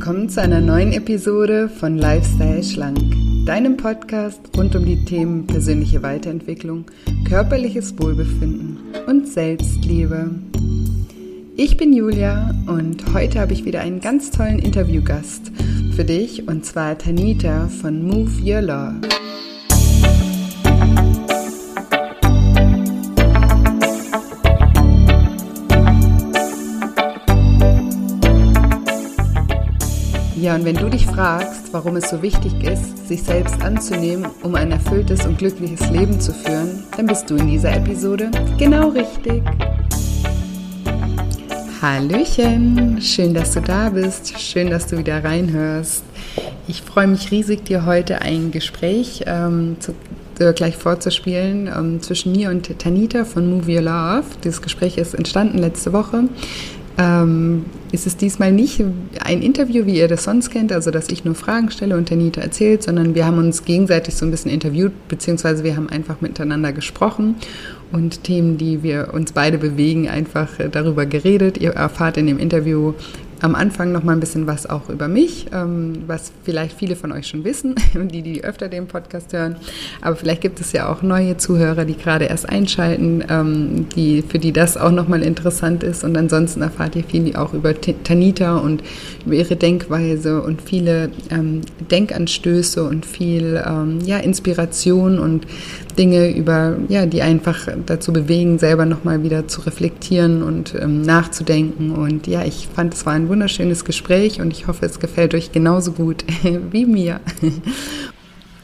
willkommen zu einer neuen Episode von Lifestyle Schlank, deinem Podcast rund um die Themen persönliche Weiterentwicklung, körperliches Wohlbefinden und Selbstliebe. Ich bin Julia und heute habe ich wieder einen ganz tollen Interviewgast für dich und zwar Tanita von Move Your Love. Ja, und wenn du dich fragst, warum es so wichtig ist, sich selbst anzunehmen, um ein erfülltes und glückliches Leben zu führen, dann bist du in dieser Episode genau richtig. Hallöchen, schön, dass du da bist, schön, dass du wieder reinhörst. Ich freue mich riesig, dir heute ein Gespräch ähm, zu, äh, gleich vorzuspielen ähm, zwischen mir und Tanita von Move Your Love. Dieses Gespräch ist entstanden letzte Woche ähm, ist es diesmal nicht ein Interview, wie ihr das sonst kennt, also dass ich nur Fragen stelle und Tanita erzählt, sondern wir haben uns gegenseitig so ein bisschen interviewt, beziehungsweise wir haben einfach miteinander gesprochen und Themen, die wir uns beide bewegen, einfach darüber geredet. Ihr erfahrt in dem Interview am Anfang noch mal ein bisschen was auch über mich, ähm, was vielleicht viele von euch schon wissen, die, die öfter den Podcast hören. Aber vielleicht gibt es ja auch neue Zuhörer, die gerade erst einschalten, ähm, die, für die das auch noch mal interessant ist. Und ansonsten erfahrt ihr viel auch über Tanita und über ihre Denkweise und viele ähm, Denkanstöße und viel ähm, ja, Inspiration und Dinge über, ja, die einfach dazu bewegen, selber noch mal wieder zu reflektieren und ähm, nachzudenken. Und ja, ich fand, es war ein wunderschönes Gespräch und ich hoffe, es gefällt euch genauso gut wie mir.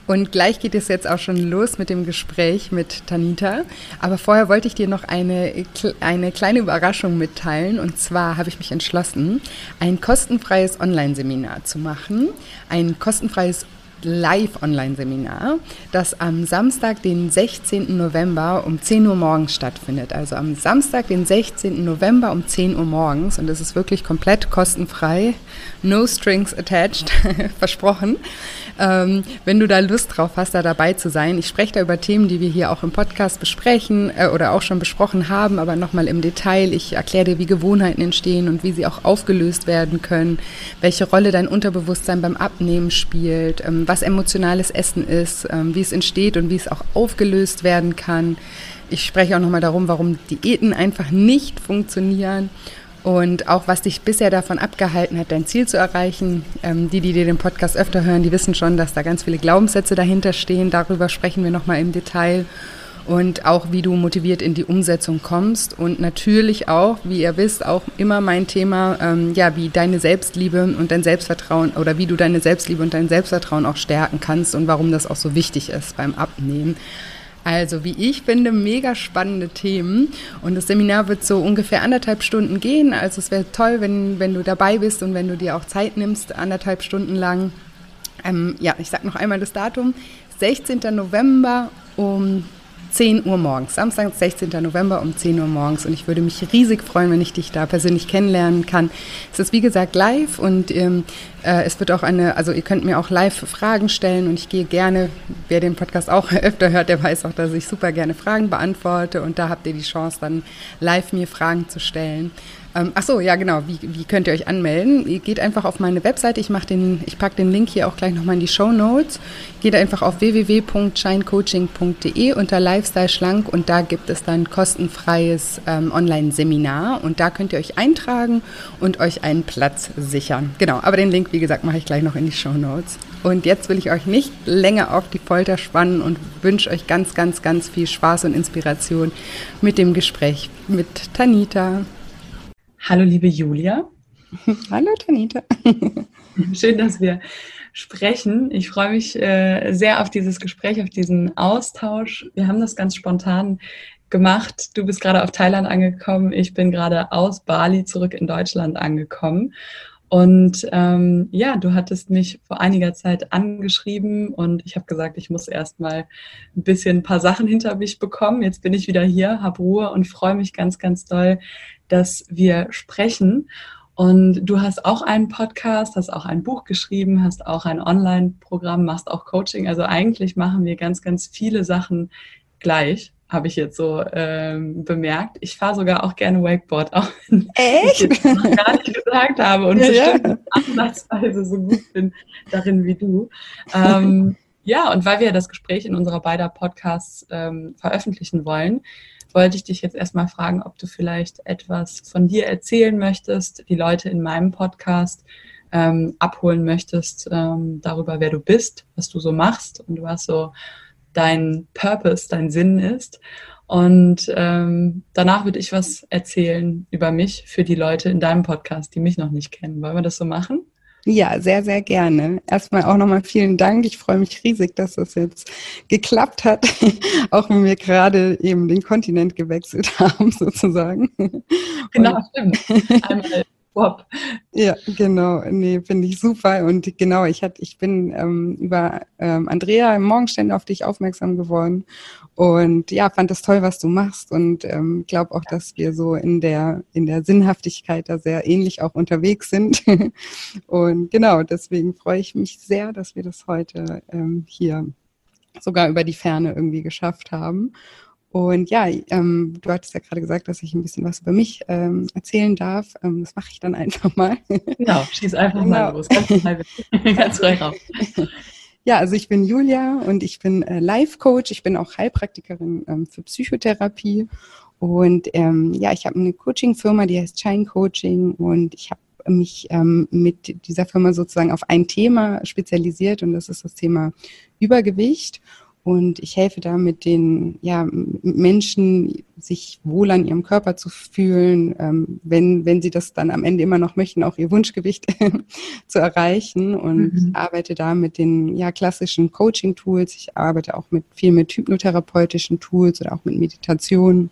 Und gleich geht es jetzt auch schon los mit dem Gespräch mit Tanita. Aber vorher wollte ich dir noch eine, eine kleine Überraschung mitteilen. Und zwar habe ich mich entschlossen, ein kostenfreies Online-Seminar zu machen. Ein kostenfreies Live-Online-Seminar, das am Samstag, den 16. November um 10 Uhr morgens stattfindet. Also am Samstag, den 16. November um 10 Uhr morgens. Und es ist wirklich komplett kostenfrei. No strings attached, versprochen. Ähm, wenn du da Lust drauf hast, da dabei zu sein. Ich spreche da über Themen, die wir hier auch im Podcast besprechen äh, oder auch schon besprochen haben, aber nochmal im Detail. Ich erkläre dir, wie Gewohnheiten entstehen und wie sie auch aufgelöst werden können, welche Rolle dein Unterbewusstsein beim Abnehmen spielt, ähm, was emotionales Essen ist, ähm, wie es entsteht und wie es auch aufgelöst werden kann. Ich spreche auch nochmal darum, warum Diäten einfach nicht funktionieren und auch was dich bisher davon abgehalten hat, dein Ziel zu erreichen. Ähm, die, die dir den Podcast öfter hören, die wissen schon, dass da ganz viele Glaubenssätze dahinter stehen. Darüber sprechen wir nochmal im Detail. Und auch, wie du motiviert in die Umsetzung kommst. Und natürlich auch, wie ihr wisst, auch immer mein Thema, ähm, ja, wie deine Selbstliebe und dein Selbstvertrauen oder wie du deine Selbstliebe und dein Selbstvertrauen auch stärken kannst und warum das auch so wichtig ist beim Abnehmen. Also, wie ich finde, mega spannende Themen. Und das Seminar wird so ungefähr anderthalb Stunden gehen. Also, es wäre toll, wenn, wenn du dabei bist und wenn du dir auch Zeit nimmst, anderthalb Stunden lang. Ähm, ja, ich sage noch einmal das Datum. 16. November um 10 Uhr morgens, Samstag, 16. November um 10 Uhr morgens. Und ich würde mich riesig freuen, wenn ich dich da persönlich kennenlernen kann. Es ist wie gesagt live und ähm, äh, es wird auch eine, also ihr könnt mir auch live Fragen stellen und ich gehe gerne, wer den Podcast auch öfter hört, der weiß auch, dass ich super gerne Fragen beantworte und da habt ihr die Chance, dann live mir Fragen zu stellen. Ähm, ach so, ja genau. Wie, wie könnt ihr euch anmelden? Ihr geht einfach auf meine Webseite. Ich mache den, ich packe den Link hier auch gleich nochmal in die Show Notes. Geht einfach auf www.shinecoaching.de unter Lifestyle Schlank und da gibt es dann kostenfreies ähm, Online-Seminar und da könnt ihr euch eintragen und euch einen Platz sichern. Genau. Aber den Link, wie gesagt, mache ich gleich noch in die Show Notes. Und jetzt will ich euch nicht länger auf die Folter spannen und wünsche euch ganz, ganz, ganz viel Spaß und Inspiration mit dem Gespräch mit Tanita. Hallo, liebe Julia. Hallo, Tanita. Schön, dass wir sprechen. Ich freue mich äh, sehr auf dieses Gespräch, auf diesen Austausch. Wir haben das ganz spontan gemacht. Du bist gerade auf Thailand angekommen. Ich bin gerade aus Bali zurück in Deutschland angekommen. Und ähm, ja, du hattest mich vor einiger Zeit angeschrieben und ich habe gesagt, ich muss erst mal ein bisschen ein paar Sachen hinter mich bekommen. Jetzt bin ich wieder hier, habe Ruhe und freue mich ganz, ganz doll, dass wir sprechen. Und du hast auch einen Podcast, hast auch ein Buch geschrieben, hast auch ein Online-Programm, machst auch Coaching. Also eigentlich machen wir ganz, ganz viele Sachen gleich. Habe ich jetzt so ähm, bemerkt. Ich fahre sogar auch gerne Wakeboard, auch wenn Echt? ich noch gar nicht gesagt habe und ja, bestimmt ja. ansatzweise so gut bin darin wie du. Ähm, ja, und weil wir das Gespräch in unserer beider Podcasts ähm, veröffentlichen wollen, wollte ich dich jetzt erstmal fragen, ob du vielleicht etwas von dir erzählen möchtest, die Leute in meinem Podcast ähm, abholen möchtest ähm, darüber, wer du bist, was du so machst und was so dein Purpose, dein Sinn ist. Und ähm, danach würde ich was erzählen über mich für die Leute in deinem Podcast, die mich noch nicht kennen. Wollen wir das so machen? Ja, sehr, sehr gerne. Erstmal auch nochmal vielen Dank. Ich freue mich riesig, dass das jetzt geklappt hat, auch wenn wir gerade eben den Kontinent gewechselt haben, sozusagen. Genau, stimmt. Einmal Swap. Ja, genau. Nee, finde ich super. Und genau, ich hatte, ich bin ähm, über ähm, Andrea im Morgenstern auf dich aufmerksam geworden und ja, fand das toll, was du machst und ähm, glaube auch, dass wir so in der in der Sinnhaftigkeit da sehr ähnlich auch unterwegs sind. und genau, deswegen freue ich mich sehr, dass wir das heute ähm, hier sogar über die Ferne irgendwie geschafft haben. Und ja, ähm, du hattest ja gerade gesagt, dass ich ein bisschen was über mich ähm, erzählen darf. Ähm, das mache ich dann einfach mal. Genau, schieß einfach genau. mal los. Ganz, ganz frei raus. Ja, also ich bin Julia und ich bin äh, Life-Coach. Ich bin auch Heilpraktikerin ähm, für Psychotherapie. Und ähm, ja, ich habe eine Coaching-Firma, die heißt Shine Coaching. Und ich habe mich ähm, mit dieser Firma sozusagen auf ein Thema spezialisiert. Und das ist das Thema Übergewicht. Und ich helfe da mit den ja, Menschen, sich wohl an ihrem Körper zu fühlen, ähm, wenn, wenn sie das dann am Ende immer noch möchten, auch ihr Wunschgewicht zu erreichen. Und mhm. arbeite da mit den ja, klassischen Coaching-Tools. Ich arbeite auch mit viel mit hypnotherapeutischen Tools oder auch mit Meditation.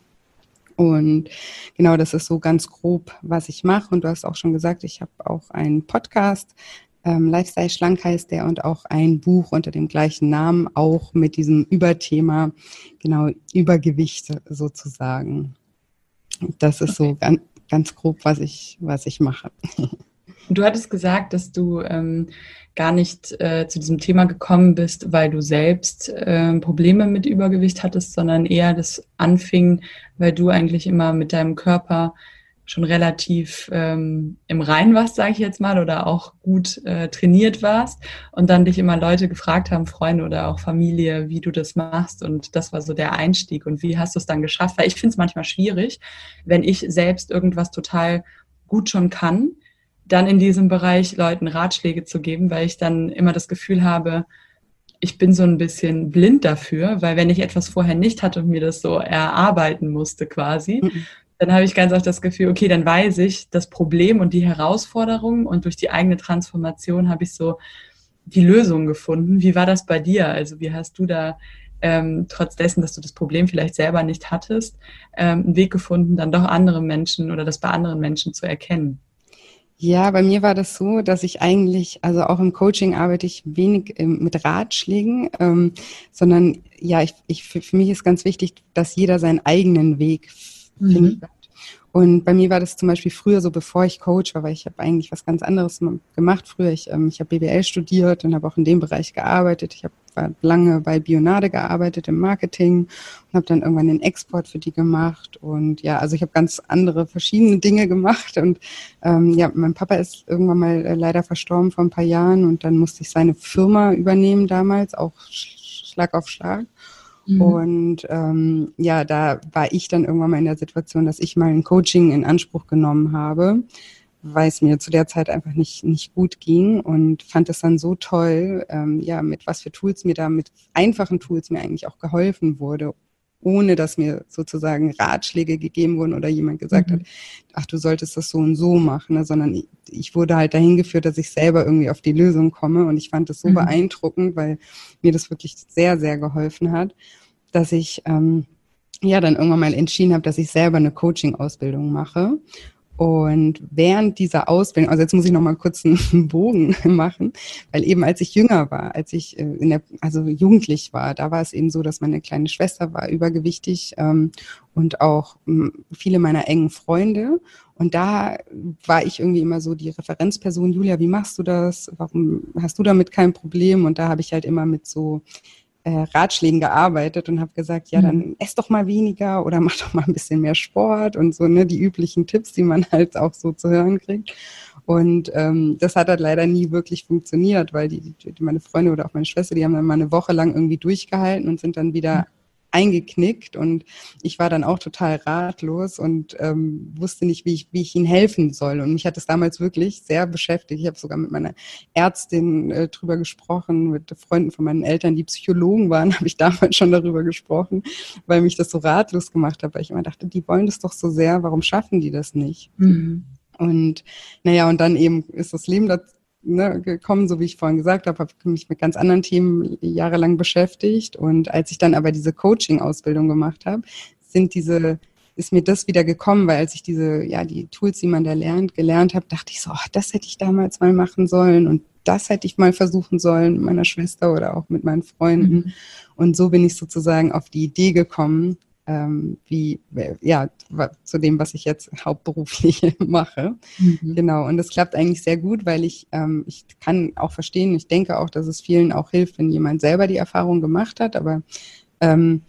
Und genau, das ist so ganz grob, was ich mache. Und du hast auch schon gesagt, ich habe auch einen Podcast, ähm, Lifestyle Schlank heißt der und auch ein Buch unter dem gleichen Namen, auch mit diesem Überthema, genau, Übergewicht sozusagen. Das ist okay. so ganz, ganz grob, was ich, was ich mache. Du hattest gesagt, dass du ähm, gar nicht äh, zu diesem Thema gekommen bist, weil du selbst äh, Probleme mit Übergewicht hattest, sondern eher das anfing, weil du eigentlich immer mit deinem Körper schon relativ ähm, im Rein warst, sage ich jetzt mal, oder auch gut äh, trainiert warst und dann dich immer Leute gefragt haben, Freunde oder auch Familie, wie du das machst und das war so der Einstieg und wie hast du es dann geschafft? Weil ich finde es manchmal schwierig, wenn ich selbst irgendwas total gut schon kann, dann in diesem Bereich Leuten Ratschläge zu geben, weil ich dann immer das Gefühl habe, ich bin so ein bisschen blind dafür, weil wenn ich etwas vorher nicht hatte und mir das so erarbeiten musste quasi, mhm dann habe ich ganz oft das Gefühl, okay, dann weiß ich das Problem und die Herausforderung und durch die eigene Transformation habe ich so die Lösung gefunden. Wie war das bei dir? Also wie hast du da ähm, trotz dessen, dass du das Problem vielleicht selber nicht hattest, ähm, einen Weg gefunden, dann doch andere Menschen oder das bei anderen Menschen zu erkennen? Ja, bei mir war das so, dass ich eigentlich, also auch im Coaching arbeite ich wenig ähm, mit Ratschlägen, ähm, sondern ja, ich, ich, für, mich ist ganz wichtig, dass jeder seinen eigenen Weg mhm. Und bei mir war das zum Beispiel früher so, bevor ich Coach war, weil ich habe eigentlich was ganz anderes gemacht früher. Ich, ähm, ich habe BWL studiert und habe auch in dem Bereich gearbeitet. Ich habe lange bei Bionade gearbeitet im Marketing und habe dann irgendwann den Export für die gemacht. Und ja, also ich habe ganz andere verschiedene Dinge gemacht. Und ähm, ja, mein Papa ist irgendwann mal äh, leider verstorben vor ein paar Jahren und dann musste ich seine Firma übernehmen damals, auch Schlag auf Schlag. Mhm. Und ähm, ja, da war ich dann irgendwann mal in der Situation, dass ich mal ein Coaching in Anspruch genommen habe, weil es mir zu der Zeit einfach nicht, nicht gut ging und fand es dann so toll, ähm, ja, mit was für Tools mir da, mit einfachen Tools mir eigentlich auch geholfen wurde, ohne dass mir sozusagen Ratschläge gegeben wurden oder jemand gesagt mhm. hat, ach, du solltest das so und so machen, ne? sondern ich, ich, wurde halt dahin geführt, dass ich selber irgendwie auf die Lösung komme und ich fand das so mhm. beeindruckend, weil mir das wirklich sehr, sehr geholfen hat, dass ich ähm, ja dann irgendwann mal entschieden habe, dass ich selber eine Coaching-Ausbildung mache und während dieser Ausbildung, also jetzt muss ich noch mal kurz einen Bogen machen, weil eben als ich jünger war, als ich äh, in der, also jugendlich war, da war es eben so, dass meine kleine Schwester war übergewichtig ähm, und auch ähm, viele meiner engen Freunde. Und da war ich irgendwie immer so die Referenzperson, Julia, wie machst du das? Warum hast du damit kein Problem? Und da habe ich halt immer mit so äh, Ratschlägen gearbeitet und habe gesagt, ja, dann mhm. ess doch mal weniger oder mach doch mal ein bisschen mehr Sport und so, ne, die üblichen Tipps, die man halt auch so zu hören kriegt. Und ähm, das hat halt leider nie wirklich funktioniert, weil die, die, meine Freunde oder auch meine Schwester, die haben dann mal eine Woche lang irgendwie durchgehalten und sind dann wieder mhm eingeknickt und ich war dann auch total ratlos und ähm, wusste nicht, wie ich, wie ich ihnen helfen soll. Und mich hat es damals wirklich sehr beschäftigt. Ich habe sogar mit meiner Ärztin äh, drüber gesprochen, mit Freunden von meinen Eltern, die Psychologen waren, habe ich damals schon darüber gesprochen, weil mich das so ratlos gemacht hat, weil ich immer dachte, die wollen das doch so sehr, warum schaffen die das nicht? Mhm. Und naja, und dann eben ist das Leben ne, gekommen, so wie ich vorhin gesagt habe, habe mich mit ganz anderen Themen jahrelang beschäftigt. Und als ich dann aber diese Coaching-Ausbildung gemacht habe, sind diese ist mir das wieder gekommen, weil als ich diese, ja, die Tools, die man da lernt, gelernt habe, dachte ich so, ach, das hätte ich damals mal machen sollen und das hätte ich mal versuchen sollen mit meiner Schwester oder auch mit meinen Freunden. Mhm. Und so bin ich sozusagen auf die Idee gekommen, ähm, wie, ja, zu dem, was ich jetzt hauptberuflich mache. Mhm. Genau. Und das klappt eigentlich sehr gut, weil ich, ähm, ich kann auch verstehen, ich denke auch, dass es vielen auch hilft, wenn jemand selber die Erfahrung gemacht hat, aber ähm,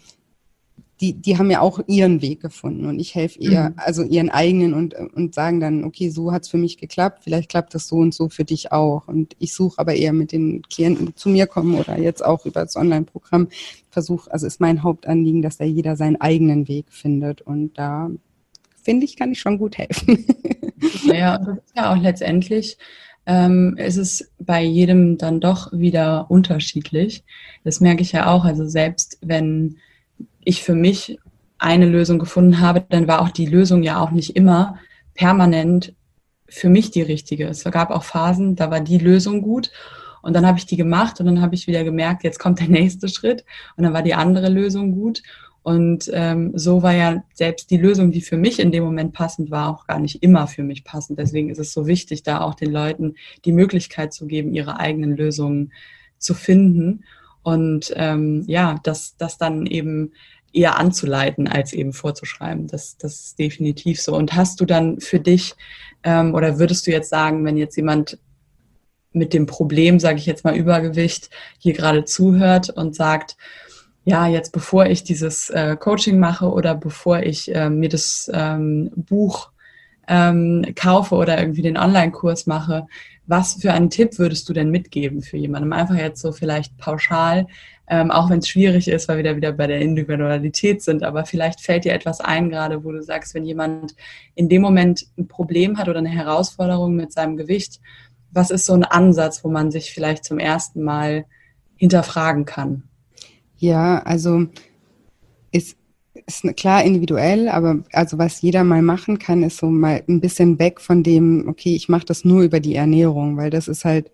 die, die haben ja auch ihren Weg gefunden und ich helfe ihr, mhm. also ihren eigenen und, und sagen dann, okay, so hat's für mich geklappt, vielleicht klappt das so und so für dich auch. Und ich suche aber eher mit den Klienten, die zu mir kommen oder jetzt auch über das Online-Programm, versuche, also ist mein Hauptanliegen, dass da jeder seinen eigenen Weg findet. Und da finde ich, kann ich schon gut helfen. Naja, das ist ja auch letztendlich ähm, ist es bei jedem dann doch wieder unterschiedlich. Das merke ich ja auch. Also selbst wenn ich für mich eine Lösung gefunden habe, dann war auch die Lösung ja auch nicht immer permanent für mich die richtige. Es gab auch Phasen, da war die Lösung gut und dann habe ich die gemacht und dann habe ich wieder gemerkt, jetzt kommt der nächste Schritt und dann war die andere Lösung gut. Und ähm, so war ja selbst die Lösung, die für mich in dem Moment passend war, auch gar nicht immer für mich passend. Deswegen ist es so wichtig, da auch den Leuten die Möglichkeit zu geben, ihre eigenen Lösungen zu finden. Und ähm, ja, dass das dann eben eher anzuleiten, als eben vorzuschreiben. Das, das ist definitiv so. Und hast du dann für dich, ähm, oder würdest du jetzt sagen, wenn jetzt jemand mit dem Problem, sage ich jetzt mal Übergewicht, hier gerade zuhört und sagt, ja, jetzt bevor ich dieses äh, Coaching mache oder bevor ich äh, mir das ähm, Buch ähm, kaufe oder irgendwie den Online-Kurs mache, was für einen Tipp würdest du denn mitgeben für jemanden? Einfach jetzt so vielleicht pauschal, ähm, auch wenn es schwierig ist, weil wir da wieder bei der Individualität sind, aber vielleicht fällt dir etwas ein, gerade wo du sagst, wenn jemand in dem Moment ein Problem hat oder eine Herausforderung mit seinem Gewicht, was ist so ein Ansatz, wo man sich vielleicht zum ersten Mal hinterfragen kann? Ja, also ist, ist klar individuell, aber also was jeder mal machen kann, ist so mal ein bisschen weg von dem, okay, ich mache das nur über die Ernährung, weil das ist halt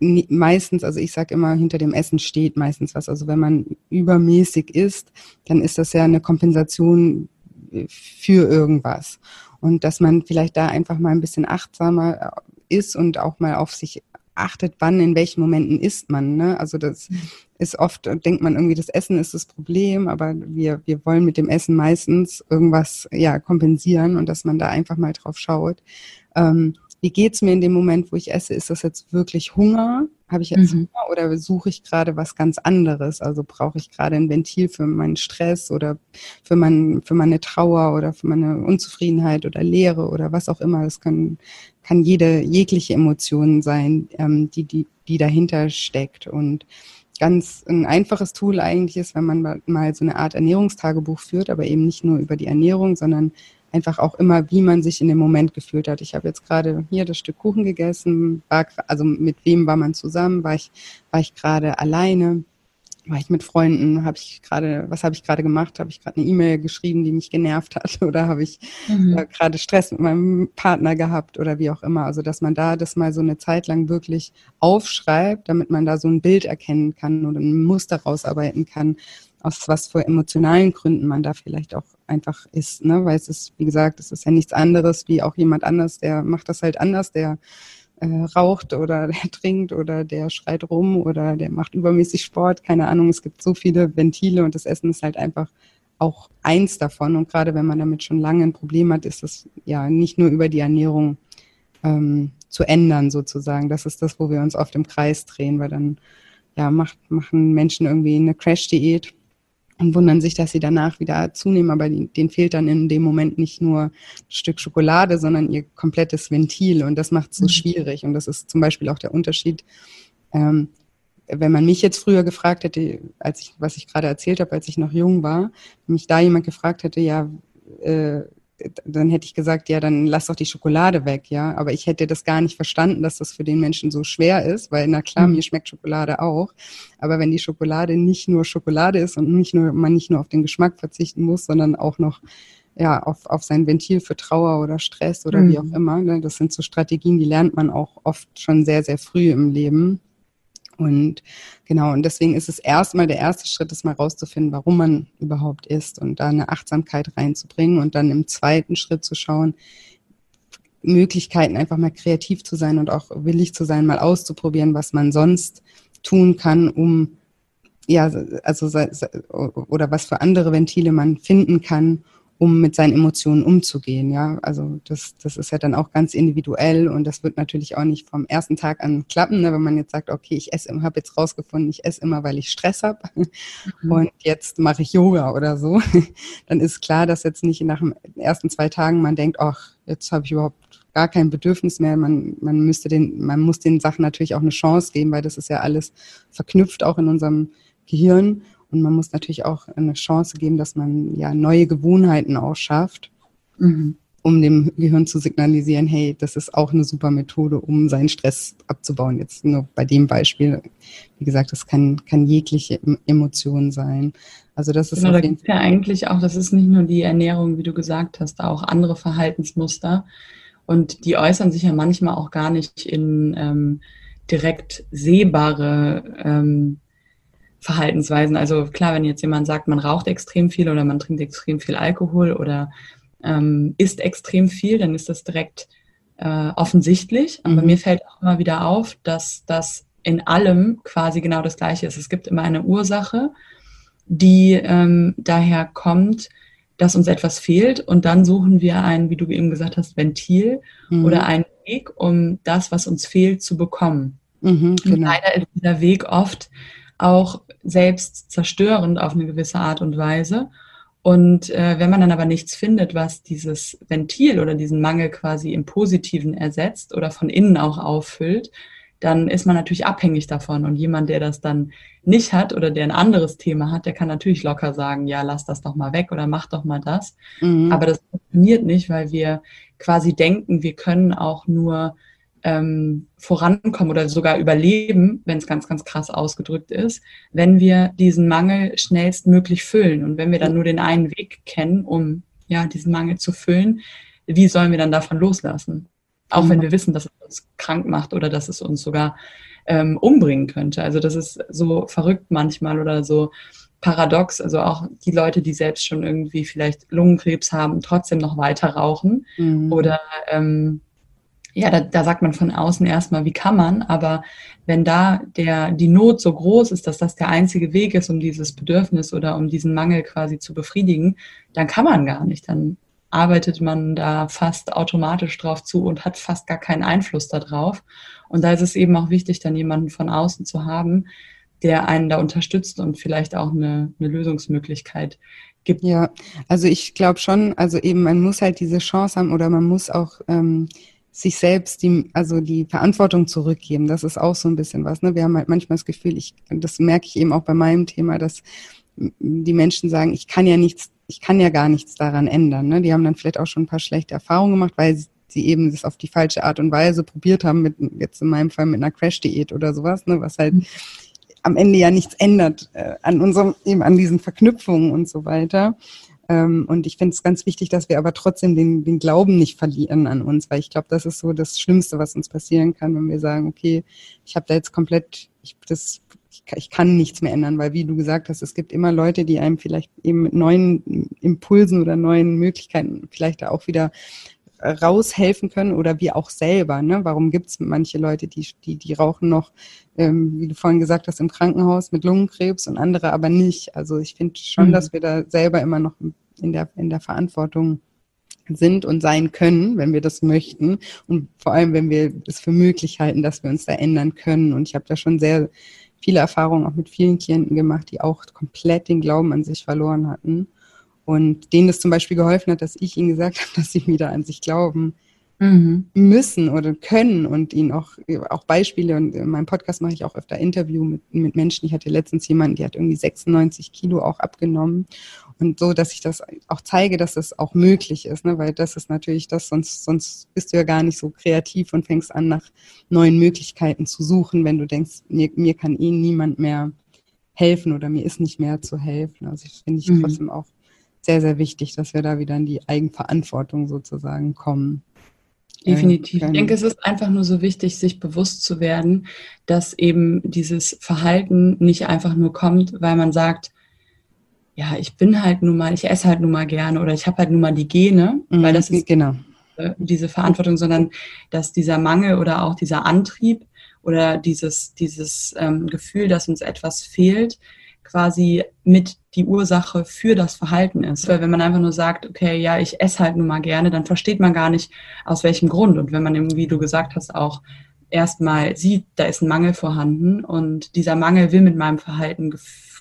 meistens, also ich sage immer, hinter dem Essen steht meistens was. Also wenn man übermäßig isst, dann ist das ja eine Kompensation äh, für irgendwas. Und dass man vielleicht da einfach mal ein bisschen achtsamer äh, ist und auch mal auf sich achtet, wann, in welchen Momenten isst man. Ne? Also das mhm. ist oft, denkt man irgendwie, das Essen ist das Problem, aber wir, wir wollen mit dem Essen meistens irgendwas ja, kompensieren und dass man da einfach mal drauf schaut. Ähm, wie geht's mir in dem Moment, wo ich esse? Ist das jetzt wirklich Hunger? Habe ich jetzt mhm. Hunger oder suche ich gerade was ganz anderes? Also brauche ich gerade ein Ventil für meinen Stress oder für, mein, für meine Trauer oder für meine Unzufriedenheit oder Leere oder was auch immer. Das kann, kann jede, jegliche Emotion sein, ähm, die, die, die dahinter steckt. Und ganz ein einfaches Tool eigentlich ist, wenn man mal so eine Art Ernährungstagebuch führt, aber eben nicht nur über die Ernährung, sondern einfach auch immer, wie man sich in dem Moment gefühlt hat. Ich habe jetzt gerade hier das Stück Kuchen gegessen, war, also mit wem war man zusammen, war ich, war ich gerade alleine, war ich mit Freunden, habe ich gerade, was habe ich gerade gemacht? Habe ich gerade eine E-Mail geschrieben, die mich genervt hat oder habe ich mhm. äh, gerade Stress mit meinem Partner gehabt oder wie auch immer. Also dass man da das mal so eine Zeit lang wirklich aufschreibt, damit man da so ein Bild erkennen kann oder ein Muster rausarbeiten kann, aus was für emotionalen Gründen man da vielleicht auch einfach ist, ne? Weil es ist, wie gesagt, es ist ja nichts anderes wie auch jemand anders, der macht das halt anders, der äh, raucht oder der trinkt oder der schreit rum oder der macht übermäßig Sport, keine Ahnung. Es gibt so viele Ventile und das Essen ist halt einfach auch eins davon. Und gerade wenn man damit schon lange ein Problem hat, ist das ja nicht nur über die Ernährung ähm, zu ändern sozusagen. Das ist das, wo wir uns oft im Kreis drehen, weil dann ja, macht, machen Menschen irgendwie eine Crash-Diät und wundern sich, dass sie danach wieder zunehmen, aber denen fehlt dann in dem Moment nicht nur ein Stück Schokolade, sondern ihr komplettes Ventil und das macht es so mhm. schwierig und das ist zum Beispiel auch der Unterschied. Ähm, wenn man mich jetzt früher gefragt hätte, als ich, was ich gerade erzählt habe, als ich noch jung war, mich da jemand gefragt hätte, ja, äh, dann hätte ich gesagt, ja, dann lass doch die Schokolade weg, ja. Aber ich hätte das gar nicht verstanden, dass das für den Menschen so schwer ist, weil na klar, mhm. mir schmeckt Schokolade auch. Aber wenn die Schokolade nicht nur Schokolade ist und nicht nur, man nicht nur auf den Geschmack verzichten muss, sondern auch noch ja, auf, auf sein Ventil für Trauer oder Stress oder mhm. wie auch immer. Ne? Das sind so Strategien, die lernt man auch oft schon sehr, sehr früh im Leben. Und genau, und deswegen ist es erstmal der erste Schritt, ist mal rauszufinden, warum man überhaupt isst und da eine Achtsamkeit reinzubringen und dann im zweiten Schritt zu schauen, Möglichkeiten einfach mal kreativ zu sein und auch willig zu sein, mal auszuprobieren, was man sonst tun kann, um ja, also oder was für andere Ventile man finden kann, um mit seinen Emotionen umzugehen. Ja, also das, das ist ja dann auch ganz individuell und das wird natürlich auch nicht vom ersten Tag an klappen, ne? wenn man jetzt sagt, okay, ich esse, habe jetzt rausgefunden, ich esse immer, weil ich Stress habe mhm. und jetzt mache ich Yoga oder so, dann ist klar, dass jetzt nicht nach den ersten zwei Tagen man denkt, ach, jetzt habe ich überhaupt gar kein Bedürfnis mehr. Man, man müsste den, man muss den Sachen natürlich auch eine Chance geben, weil das ist ja alles verknüpft auch in unserem Gehirn. Und man muss natürlich auch eine Chance geben, dass man ja neue Gewohnheiten auch schafft, mhm. um dem Gehirn zu signalisieren, hey, das ist auch eine super Methode, um seinen Stress abzubauen. Jetzt nur bei dem Beispiel, wie gesagt, das kann, kann jegliche Emotion sein. Also das ist genau, da gibt ja eigentlich auch, das ist nicht nur die Ernährung, wie du gesagt hast, auch andere Verhaltensmuster. Und die äußern sich ja manchmal auch gar nicht in ähm, direkt sehbare ähm, Verhaltensweisen. Also klar, wenn jetzt jemand sagt, man raucht extrem viel oder man trinkt extrem viel Alkohol oder ähm, isst extrem viel, dann ist das direkt äh, offensichtlich. Aber mhm. mir fällt auch immer wieder auf, dass das in allem quasi genau das Gleiche ist. Es gibt immer eine Ursache, die ähm, daher kommt, dass uns etwas fehlt und dann suchen wir ein, wie du eben gesagt hast, Ventil mhm. oder einen Weg, um das, was uns fehlt, zu bekommen. Mhm, genau. Und leider ist dieser Weg oft auch selbst zerstörend auf eine gewisse Art und Weise. Und äh, wenn man dann aber nichts findet, was dieses Ventil oder diesen Mangel quasi im Positiven ersetzt oder von innen auch auffüllt, dann ist man natürlich abhängig davon. Und jemand, der das dann nicht hat oder der ein anderes Thema hat, der kann natürlich locker sagen, ja, lass das doch mal weg oder mach doch mal das. Mhm. Aber das funktioniert nicht, weil wir quasi denken, wir können auch nur ähm, vorankommen oder sogar überleben, wenn es ganz, ganz krass ausgedrückt ist, wenn wir diesen Mangel schnellstmöglich füllen. Und wenn wir dann nur den einen Weg kennen, um ja diesen Mangel zu füllen, wie sollen wir dann davon loslassen? Auch wenn mhm. wir wissen, dass es uns krank macht oder dass es uns sogar ähm, umbringen könnte. Also das ist so verrückt manchmal oder so paradox. Also auch die Leute, die selbst schon irgendwie vielleicht Lungenkrebs haben, trotzdem noch weiter rauchen mhm. oder ähm, ja, da, da sagt man von außen erstmal, wie kann man, aber wenn da der, die Not so groß ist, dass das der einzige Weg ist, um dieses Bedürfnis oder um diesen Mangel quasi zu befriedigen, dann kann man gar nicht. Dann arbeitet man da fast automatisch drauf zu und hat fast gar keinen Einfluss darauf. Und da ist es eben auch wichtig, dann jemanden von außen zu haben, der einen da unterstützt und vielleicht auch eine, eine Lösungsmöglichkeit gibt. Ja, also ich glaube schon, also eben man muss halt diese Chance haben oder man muss auch ähm, sich selbst die, also die Verantwortung zurückgeben. Das ist auch so ein bisschen was. Ne? Wir haben halt manchmal das Gefühl, ich, das merke ich eben auch bei meinem Thema, dass die Menschen sagen, ich kann ja nichts, ich kann ja gar nichts daran ändern. Ne? Die haben dann vielleicht auch schon ein paar schlechte Erfahrungen gemacht, weil sie eben das auf die falsche Art und Weise probiert haben, mit, jetzt in meinem Fall mit einer Crash-Diät oder sowas, ne? was halt am Ende ja nichts ändert äh, an unserem, eben an diesen Verknüpfungen und so weiter. Ähm, und ich finde es ganz wichtig, dass wir aber trotzdem den, den Glauben nicht verlieren an uns, weil ich glaube, das ist so das Schlimmste, was uns passieren kann, wenn wir sagen, okay, ich habe da jetzt komplett, ich, das, ich kann nichts mehr ändern, weil wie du gesagt hast, es gibt immer Leute, die einem vielleicht eben mit neuen Impulsen oder neuen Möglichkeiten vielleicht da auch wieder raushelfen können oder wir auch selber. Ne? Warum gibt es manche Leute, die, die, die rauchen noch, ähm, wie du vorhin gesagt hast, im Krankenhaus mit Lungenkrebs und andere aber nicht. Also ich finde schon, mhm. dass wir da selber immer noch in der, in der Verantwortung sind und sein können, wenn wir das möchten. Und vor allem, wenn wir es für möglich halten, dass wir uns da ändern können. Und ich habe da schon sehr viele Erfahrungen auch mit vielen Klienten gemacht, die auch komplett den Glauben an sich verloren hatten. Und denen es zum Beispiel geholfen hat, dass ich ihnen gesagt habe, dass sie wieder an sich glauben mhm. müssen oder können und ihnen auch, auch Beispiele. Und in meinem Podcast mache ich auch öfter Interview mit, mit Menschen. Ich hatte letztens jemanden, die hat irgendwie 96 Kilo auch abgenommen. Und so, dass ich das auch zeige, dass das auch möglich ist, ne? weil das ist natürlich das, sonst, sonst bist du ja gar nicht so kreativ und fängst an, nach neuen Möglichkeiten zu suchen, wenn du denkst, mir, mir kann ihnen eh niemand mehr helfen oder mir ist nicht mehr zu helfen. Also ich finde ich mhm. trotzdem auch sehr, sehr wichtig, dass wir da wieder in die Eigenverantwortung sozusagen kommen. Definitiv. Ich denke, es ist einfach nur so wichtig, sich bewusst zu werden, dass eben dieses Verhalten nicht einfach nur kommt, weil man sagt, ja, ich bin halt nun mal, ich esse halt nun mal gerne oder ich habe halt nun mal die Gene, mhm, weil das ist genau. diese Verantwortung, sondern dass dieser Mangel oder auch dieser Antrieb oder dieses, dieses ähm, Gefühl, dass uns etwas fehlt, quasi mit die Ursache für das Verhalten ist. Weil wenn man einfach nur sagt, okay, ja, ich esse halt nun mal gerne, dann versteht man gar nicht, aus welchem Grund. Und wenn man eben, wie du gesagt hast, auch erstmal sieht, da ist ein Mangel vorhanden und dieser Mangel will mit meinem Verhalten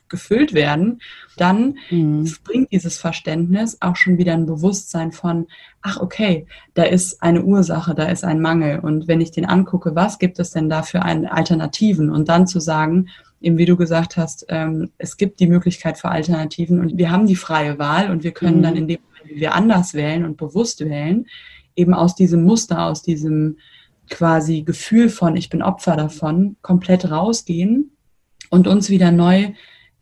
gefüllt werden, dann mhm. bringt dieses Verständnis auch schon wieder ein Bewusstsein von, ach okay, da ist eine Ursache, da ist ein Mangel. Und wenn ich den angucke, was gibt es denn da für Alternativen? Und dann zu sagen, eben wie du gesagt hast, ähm, es gibt die Möglichkeit für Alternativen und wir haben die freie Wahl und wir können mhm. dann in dem Moment, wie wir anders wählen und bewusst wählen, eben aus diesem Muster, aus diesem quasi Gefühl von, ich bin Opfer davon, komplett rausgehen und uns wieder neu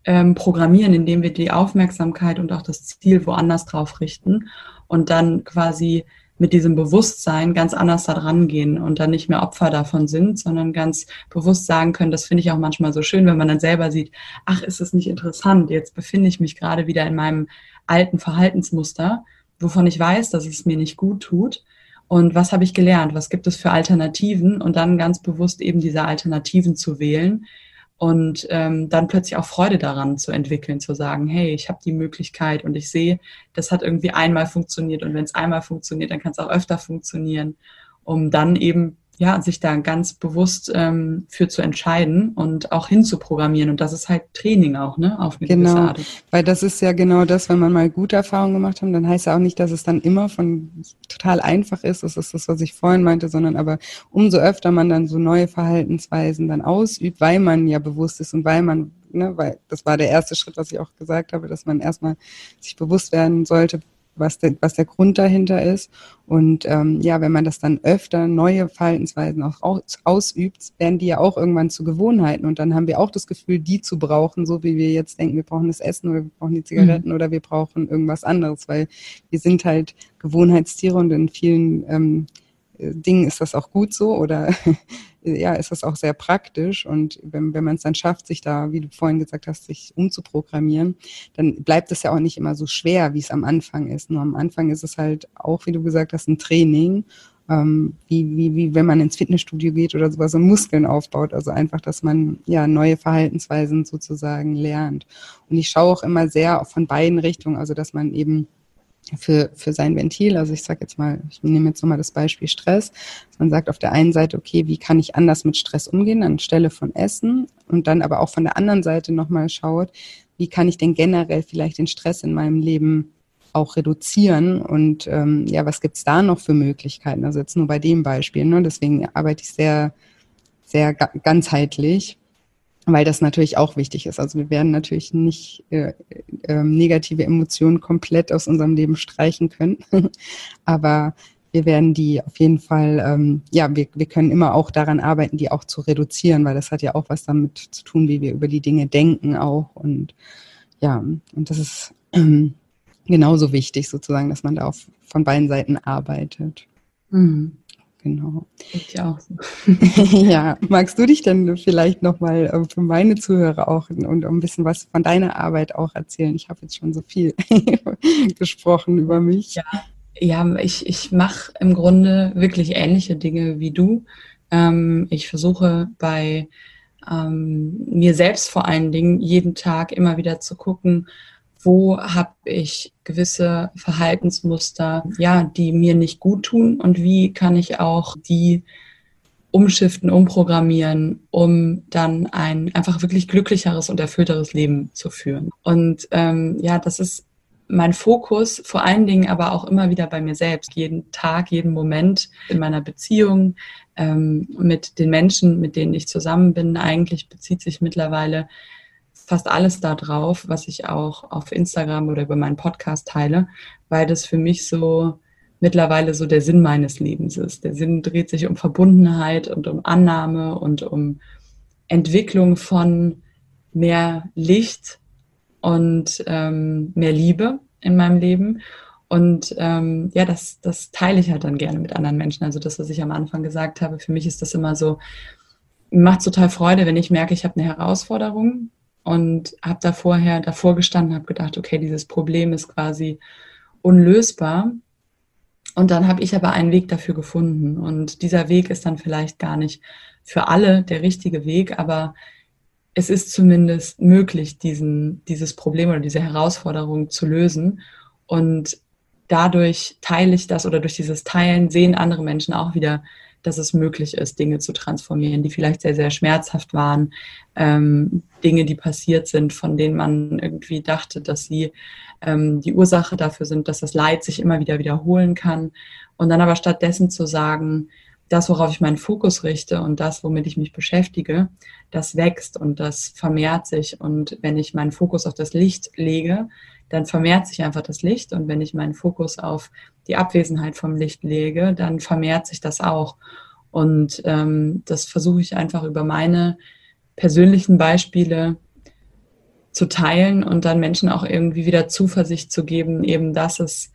ähm, programmieren, indem wir die Aufmerksamkeit und auch das Ziel woanders drauf richten und dann quasi mit diesem Bewusstsein ganz anders da dran gehen und dann nicht mehr Opfer davon sind, sondern ganz bewusst sagen können, das finde ich auch manchmal so schön, wenn man dann selber sieht, ach, ist es nicht interessant, jetzt befinde ich mich gerade wieder in meinem alten Verhaltensmuster, wovon ich weiß, dass es mir nicht gut tut. Und was habe ich gelernt? Was gibt es für Alternativen? Und dann ganz bewusst eben diese Alternativen zu wählen, und ähm, dann plötzlich auch Freude daran zu entwickeln, zu sagen, hey, ich habe die Möglichkeit und ich sehe, das hat irgendwie einmal funktioniert. Und wenn es einmal funktioniert, dann kann es auch öfter funktionieren, um dann eben ja, sich da ganz bewusst ähm, für zu entscheiden und auch hinzuprogrammieren. Und das ist halt Training auch, ne? Auf eine genau, gewisse Art. Weil das ist ja genau das, wenn man mal gute Erfahrungen gemacht hat, dann heißt ja auch nicht, dass es dann immer von total einfach ist. Das ist das, was ich vorhin meinte, sondern aber umso öfter man dann so neue Verhaltensweisen dann ausübt, weil man ja bewusst ist und weil man, ne, weil das war der erste Schritt, was ich auch gesagt habe, dass man erstmal sich bewusst werden sollte, was der, was der Grund dahinter ist. Und ähm, ja, wenn man das dann öfter neue Verhaltensweisen auch aus, ausübt, werden die ja auch irgendwann zu Gewohnheiten. Und dann haben wir auch das Gefühl, die zu brauchen, so wie wir jetzt denken, wir brauchen das Essen oder wir brauchen die Zigaretten mhm. oder wir brauchen irgendwas anderes, weil wir sind halt Gewohnheitstiere und in vielen ähm, Dingen ist das auch gut so oder ja, ist das auch sehr praktisch. Und wenn, wenn man es dann schafft, sich da, wie du vorhin gesagt hast, sich umzuprogrammieren, dann bleibt es ja auch nicht immer so schwer, wie es am Anfang ist. Nur am Anfang ist es halt auch, wie du gesagt hast, ein Training. Ähm, wie, wie, wie wenn man ins Fitnessstudio geht oder sowas und Muskeln aufbaut. Also einfach, dass man ja neue Verhaltensweisen sozusagen lernt. Und ich schaue auch immer sehr von beiden Richtungen, also dass man eben für, für sein Ventil. Also ich sage jetzt mal, ich nehme jetzt nochmal das Beispiel Stress. Man sagt auf der einen Seite, okay, wie kann ich anders mit Stress umgehen anstelle von Essen und dann aber auch von der anderen Seite nochmal schaut, wie kann ich denn generell vielleicht den Stress in meinem Leben auch reduzieren und ähm, ja, was gibt's da noch für Möglichkeiten? Also jetzt nur bei dem Beispiel, ne? deswegen arbeite ich sehr, sehr ganzheitlich weil das natürlich auch wichtig ist. Also wir werden natürlich nicht äh, äh, negative Emotionen komplett aus unserem Leben streichen können, aber wir werden die auf jeden Fall, ähm, ja, wir, wir können immer auch daran arbeiten, die auch zu reduzieren, weil das hat ja auch was damit zu tun, wie wir über die Dinge denken auch. Und ja, und das ist ähm, genauso wichtig sozusagen, dass man da auf, von beiden Seiten arbeitet. Mhm. Genau. Ich auch. ja, magst du dich denn vielleicht nochmal äh, für meine Zuhörer auch und ein bisschen was von deiner Arbeit auch erzählen? Ich habe jetzt schon so viel gesprochen über mich. Ja, ja ich, ich mache im Grunde wirklich ähnliche Dinge wie du. Ähm, ich versuche bei ähm, mir selbst vor allen Dingen jeden Tag immer wieder zu gucken, wo habe ich gewisse Verhaltensmuster, ja, die mir nicht gut tun und wie kann ich auch die umschiften, umprogrammieren, um dann ein einfach wirklich glücklicheres und erfüllteres Leben zu führen. Und ähm, ja, das ist mein Fokus vor allen Dingen aber auch immer wieder bei mir selbst, jeden Tag, jeden Moment in meiner Beziehung ähm, mit den Menschen, mit denen ich zusammen bin. Eigentlich bezieht sich mittlerweile fast alles da drauf, was ich auch auf Instagram oder über meinen Podcast teile, weil das für mich so mittlerweile so der Sinn meines Lebens ist. Der Sinn dreht sich um Verbundenheit und um Annahme und um Entwicklung von mehr Licht und ähm, mehr Liebe in meinem Leben. Und ähm, ja, das, das teile ich halt dann gerne mit anderen Menschen. Also das, was ich am Anfang gesagt habe, für mich ist das immer so, macht total Freude, wenn ich merke, ich habe eine Herausforderung und habe da vorher davor gestanden, habe gedacht, okay, dieses Problem ist quasi unlösbar. Und dann habe ich aber einen Weg dafür gefunden. Und dieser Weg ist dann vielleicht gar nicht für alle der richtige Weg, aber es ist zumindest möglich, diesen, dieses Problem oder diese Herausforderung zu lösen. Und dadurch teile ich das oder durch dieses Teilen sehen andere Menschen auch wieder, dass es möglich ist, Dinge zu transformieren, die vielleicht sehr, sehr schmerzhaft waren, ähm, Dinge, die passiert sind, von denen man irgendwie dachte, dass sie ähm, die Ursache dafür sind, dass das Leid sich immer wieder wiederholen kann. Und dann aber stattdessen zu sagen, das, worauf ich meinen Fokus richte und das, womit ich mich beschäftige, das wächst und das vermehrt sich. Und wenn ich meinen Fokus auf das Licht lege, dann vermehrt sich einfach das Licht. Und wenn ich meinen Fokus auf die Abwesenheit vom Licht lege, dann vermehrt sich das auch. Und ähm, das versuche ich einfach über meine persönlichen Beispiele zu teilen und dann Menschen auch irgendwie wieder Zuversicht zu geben, eben dass es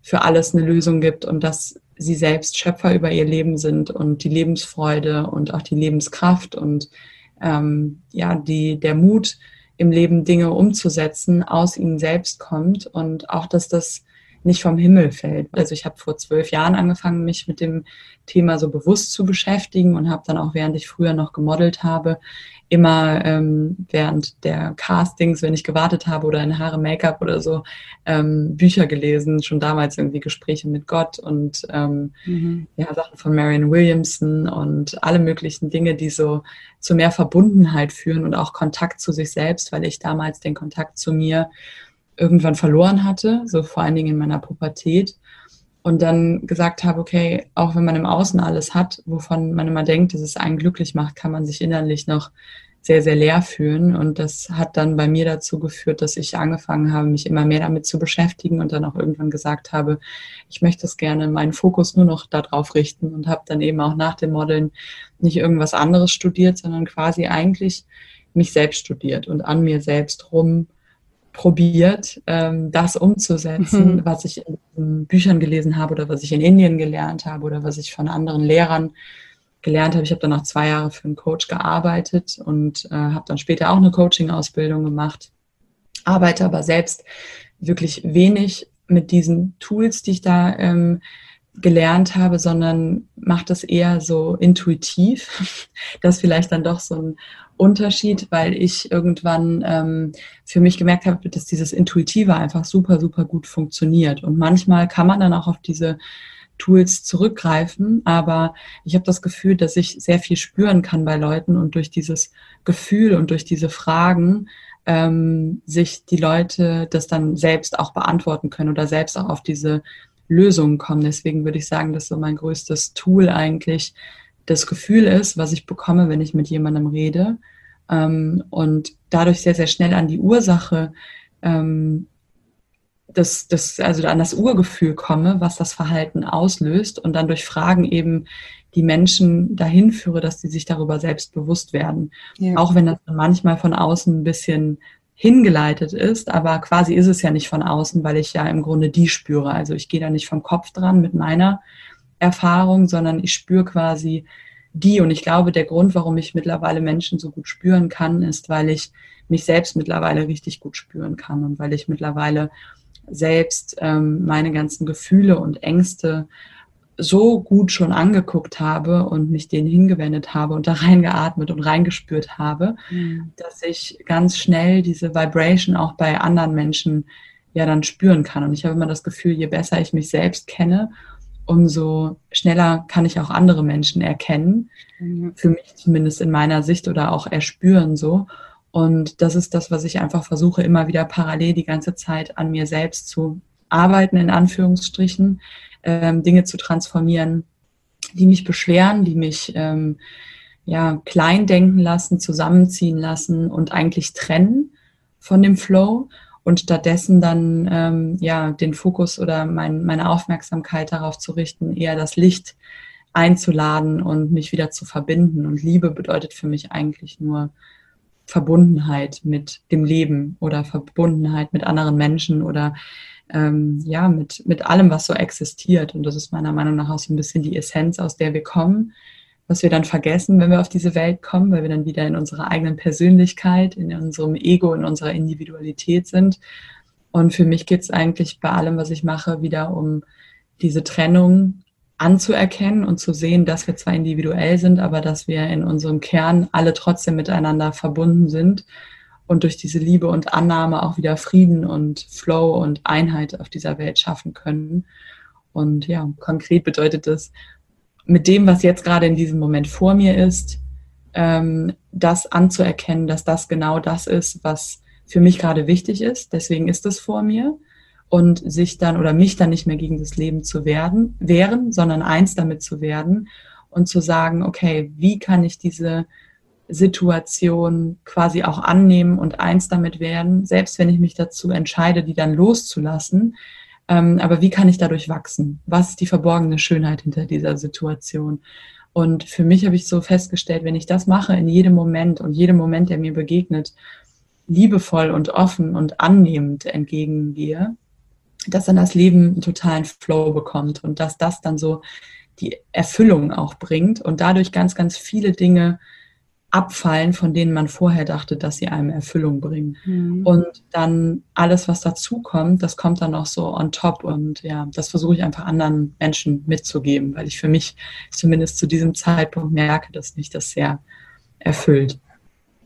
für alles eine Lösung gibt und dass sie selbst Schöpfer über ihr Leben sind und die Lebensfreude und auch die Lebenskraft und ähm, ja, die, der Mut im Leben Dinge umzusetzen aus ihnen selbst kommt und auch, dass das nicht vom Himmel fällt. Also ich habe vor zwölf Jahren angefangen, mich mit dem Thema so bewusst zu beschäftigen und habe dann auch, während ich früher noch gemodelt habe, immer ähm, während der Castings, wenn ich gewartet habe oder in Haare Make-up oder so, ähm, Bücher gelesen, schon damals irgendwie Gespräche mit Gott und ähm, mhm. ja, Sachen von Marion Williamson und alle möglichen Dinge, die so zu mehr Verbundenheit führen und auch Kontakt zu sich selbst, weil ich damals den Kontakt zu mir irgendwann verloren hatte, so vor allen Dingen in meiner Pubertät und dann gesagt habe, okay, auch wenn man im Außen alles hat, wovon man immer denkt, dass es einen glücklich macht, kann man sich innerlich noch sehr, sehr leer fühlen. Und das hat dann bei mir dazu geführt, dass ich angefangen habe, mich immer mehr damit zu beschäftigen und dann auch irgendwann gesagt habe, ich möchte es gerne meinen Fokus nur noch darauf richten und habe dann eben auch nach dem Modeln nicht irgendwas anderes studiert, sondern quasi eigentlich mich selbst studiert und an mir selbst rum probiert, ähm, das umzusetzen, mhm. was ich in Büchern gelesen habe oder was ich in Indien gelernt habe oder was ich von anderen Lehrern gelernt habe. Ich habe dann noch zwei Jahre für einen Coach gearbeitet und äh, habe dann später auch eine Coaching-Ausbildung gemacht, arbeite aber selbst wirklich wenig mit diesen Tools, die ich da ähm, gelernt habe, sondern mache das eher so intuitiv. Das ist vielleicht dann doch so ein Unterschied, weil ich irgendwann ähm, für mich gemerkt habe, dass dieses Intuitive einfach super, super gut funktioniert. Und manchmal kann man dann auch auf diese Tools zurückgreifen, aber ich habe das Gefühl, dass ich sehr viel spüren kann bei Leuten und durch dieses Gefühl und durch diese Fragen ähm, sich die Leute das dann selbst auch beantworten können oder selbst auch auf diese Lösungen kommen. Deswegen würde ich sagen, dass so mein größtes Tool eigentlich das Gefühl ist, was ich bekomme, wenn ich mit jemandem rede ähm, und dadurch sehr, sehr schnell an die Ursache, ähm, das, das, also an das Urgefühl komme, was das Verhalten auslöst und dann durch Fragen eben die Menschen dahin führe, dass sie sich darüber selbst bewusst werden. Ja. Auch wenn das manchmal von außen ein bisschen hingeleitet ist, aber quasi ist es ja nicht von außen, weil ich ja im Grunde die spüre. Also ich gehe da nicht vom Kopf dran mit meiner Erfahrung, sondern ich spüre quasi die. Und ich glaube, der Grund, warum ich mittlerweile Menschen so gut spüren kann, ist, weil ich mich selbst mittlerweile richtig gut spüren kann und weil ich mittlerweile selbst ähm, meine ganzen Gefühle und Ängste so gut schon angeguckt habe und mich denen hingewendet habe und da reingeatmet und reingespürt habe, mhm. dass ich ganz schnell diese Vibration auch bei anderen Menschen ja dann spüren kann. Und ich habe immer das Gefühl, je besser ich mich selbst kenne umso schneller kann ich auch andere Menschen erkennen. Mhm. Für mich zumindest in meiner Sicht oder auch erspüren so. Und das ist das, was ich einfach versuche, immer wieder parallel die ganze Zeit an mir selbst zu arbeiten, in Anführungsstrichen, ähm, Dinge zu transformieren, die mich beschweren, die mich ähm, ja, klein denken lassen, zusammenziehen lassen und eigentlich trennen von dem Flow und stattdessen dann ähm, ja den Fokus oder mein, meine Aufmerksamkeit darauf zu richten, eher das Licht einzuladen und mich wieder zu verbinden. Und Liebe bedeutet für mich eigentlich nur Verbundenheit mit dem Leben oder Verbundenheit mit anderen Menschen oder ähm, ja, mit, mit allem, was so existiert. Und das ist meiner Meinung nach auch so ein bisschen die Essenz, aus der wir kommen was wir dann vergessen, wenn wir auf diese Welt kommen, weil wir dann wieder in unserer eigenen Persönlichkeit, in unserem Ego, in unserer Individualität sind. Und für mich geht es eigentlich bei allem, was ich mache, wieder um diese Trennung anzuerkennen und zu sehen, dass wir zwar individuell sind, aber dass wir in unserem Kern alle trotzdem miteinander verbunden sind und durch diese Liebe und Annahme auch wieder Frieden und Flow und Einheit auf dieser Welt schaffen können. Und ja, konkret bedeutet das, mit dem, was jetzt gerade in diesem Moment vor mir ist, ähm, das anzuerkennen, dass das genau das ist, was für mich gerade wichtig ist. Deswegen ist es vor mir. Und sich dann oder mich dann nicht mehr gegen das Leben zu werden, wehren, sondern eins damit zu werden und zu sagen, okay, wie kann ich diese Situation quasi auch annehmen und eins damit werden, selbst wenn ich mich dazu entscheide, die dann loszulassen, aber wie kann ich dadurch wachsen? Was ist die verborgene Schönheit hinter dieser Situation? Und für mich habe ich so festgestellt, wenn ich das mache in jedem Moment und jedem Moment, der mir begegnet, liebevoll und offen und annehmend entgegengehe, dass dann das Leben einen totalen Flow bekommt und dass das dann so die Erfüllung auch bringt und dadurch ganz, ganz viele Dinge abfallen, von denen man vorher dachte, dass sie einem Erfüllung bringen. Mhm. Und dann alles, was dazu kommt, das kommt dann auch so on top. Und ja, das versuche ich einfach anderen Menschen mitzugeben, weil ich für mich zumindest zu diesem Zeitpunkt merke, dass mich das sehr erfüllt.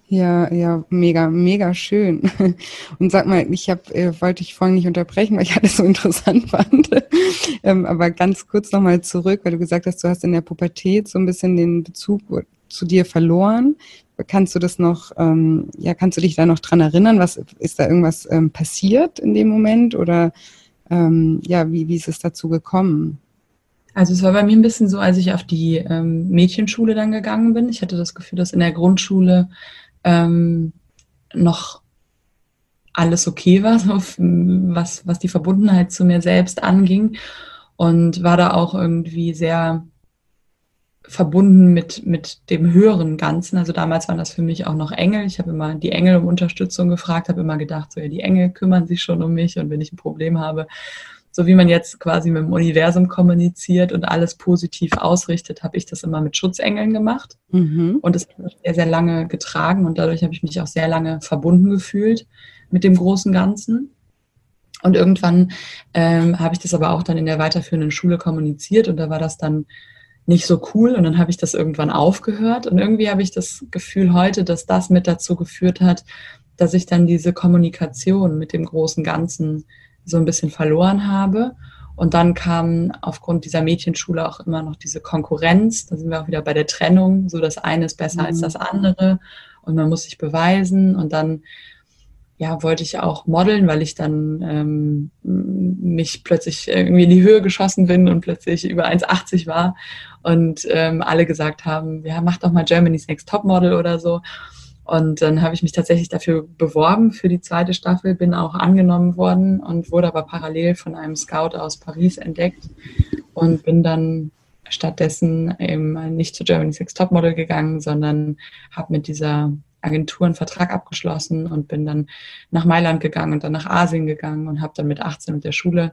Ja, ja, mega, mega schön. Und sag mal, ich habe, äh, wollte ich vorhin nicht unterbrechen, weil ich alles so interessant fand. ähm, aber ganz kurz nochmal zurück, weil du gesagt hast, du hast in der Pubertät so ein bisschen den Bezug zu dir verloren. Kannst du das noch, ähm, ja, kannst du dich da noch dran erinnern? Was ist da irgendwas ähm, passiert in dem Moment oder ähm, ja, wie, wie ist es dazu gekommen? Also es war bei mir ein bisschen so, als ich auf die ähm, Mädchenschule dann gegangen bin. Ich hatte das Gefühl, dass in der Grundschule ähm, noch alles okay war, so, was, was die Verbundenheit zu mir selbst anging. Und war da auch irgendwie sehr verbunden mit, mit dem höheren Ganzen. Also damals waren das für mich auch noch Engel. Ich habe immer die Engel um Unterstützung gefragt, habe immer gedacht, so ja, die Engel kümmern sich schon um mich und wenn ich ein Problem habe, so wie man jetzt quasi mit dem Universum kommuniziert und alles positiv ausrichtet, habe ich das immer mit Schutzengeln gemacht. Mhm. Und das hat mich sehr, sehr lange getragen und dadurch habe ich mich auch sehr lange verbunden gefühlt mit dem großen Ganzen. Und irgendwann ähm, habe ich das aber auch dann in der weiterführenden Schule kommuniziert und da war das dann nicht so cool und dann habe ich das irgendwann aufgehört und irgendwie habe ich das Gefühl heute, dass das mit dazu geführt hat, dass ich dann diese Kommunikation mit dem großen Ganzen so ein bisschen verloren habe. Und dann kam aufgrund dieser Mädchenschule auch immer noch diese Konkurrenz. Da sind wir auch wieder bei der Trennung. So das eine ist besser mhm. als das andere und man muss sich beweisen. Und dann ja, wollte ich auch modeln, weil ich dann ähm, mich plötzlich irgendwie in die Höhe geschossen bin und plötzlich über 1,80 war und ähm, alle gesagt haben, ja, mach doch mal Germany's Next Top Model oder so. Und dann habe ich mich tatsächlich dafür beworben für die zweite Staffel, bin auch angenommen worden und wurde aber parallel von einem Scout aus Paris entdeckt und bin dann stattdessen eben nicht zu Germany's Next Top Model gegangen, sondern habe mit dieser Agentur einen Vertrag abgeschlossen und bin dann nach Mailand gegangen und dann nach Asien gegangen und habe dann mit 18 mit der Schule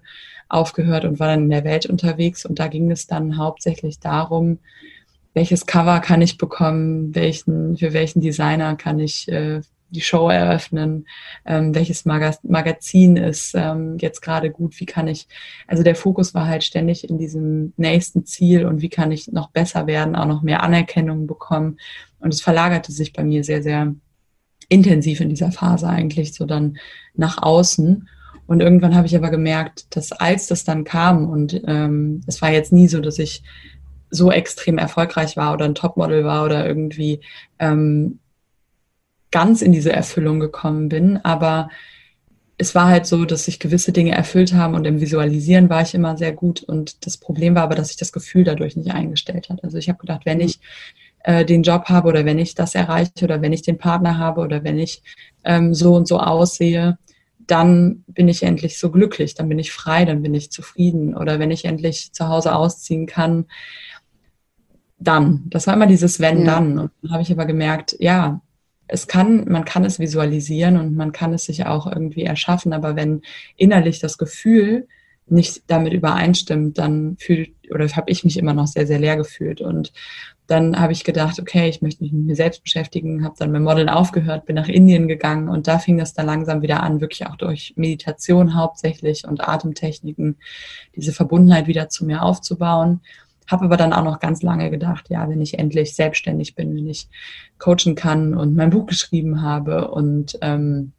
aufgehört und war dann in der Welt unterwegs. Und da ging es dann hauptsächlich darum, welches Cover kann ich bekommen, welchen, für welchen Designer kann ich äh, die Show eröffnen, ähm, welches Magaz Magazin ist ähm, jetzt gerade gut, wie kann ich, also der Fokus war halt ständig in diesem nächsten Ziel und wie kann ich noch besser werden, auch noch mehr Anerkennung bekommen. Und es verlagerte sich bei mir sehr, sehr intensiv in dieser Phase eigentlich so dann nach außen. Und irgendwann habe ich aber gemerkt, dass als das dann kam und ähm, es war jetzt nie so, dass ich so extrem erfolgreich war oder ein Topmodel war oder irgendwie ähm, ganz in diese Erfüllung gekommen bin, aber es war halt so, dass sich gewisse Dinge erfüllt haben und im Visualisieren war ich immer sehr gut. Und das Problem war aber, dass sich das Gefühl dadurch nicht eingestellt hat. Also ich habe gedacht, wenn ich äh, den Job habe oder wenn ich das erreiche oder wenn ich den Partner habe oder wenn ich ähm, so und so aussehe, dann bin ich endlich so glücklich, dann bin ich frei, dann bin ich zufrieden. Oder wenn ich endlich zu Hause ausziehen kann, dann. Das war immer dieses wenn, ja. dann. Und dann habe ich aber gemerkt, ja, es kann, man kann es visualisieren und man kann es sich auch irgendwie erschaffen, aber wenn innerlich das Gefühl nicht damit übereinstimmt, dann fühlt oder habe ich mich immer noch sehr, sehr leer gefühlt. Und dann habe ich gedacht, okay, ich möchte mich mit mir selbst beschäftigen, habe dann mit Modeln aufgehört, bin nach Indien gegangen und da fing das dann langsam wieder an, wirklich auch durch Meditation hauptsächlich und Atemtechniken, diese Verbundenheit wieder zu mir aufzubauen. Habe aber dann auch noch ganz lange gedacht, ja, wenn ich endlich selbstständig bin, wenn ich coachen kann und mein Buch geschrieben habe und ähm,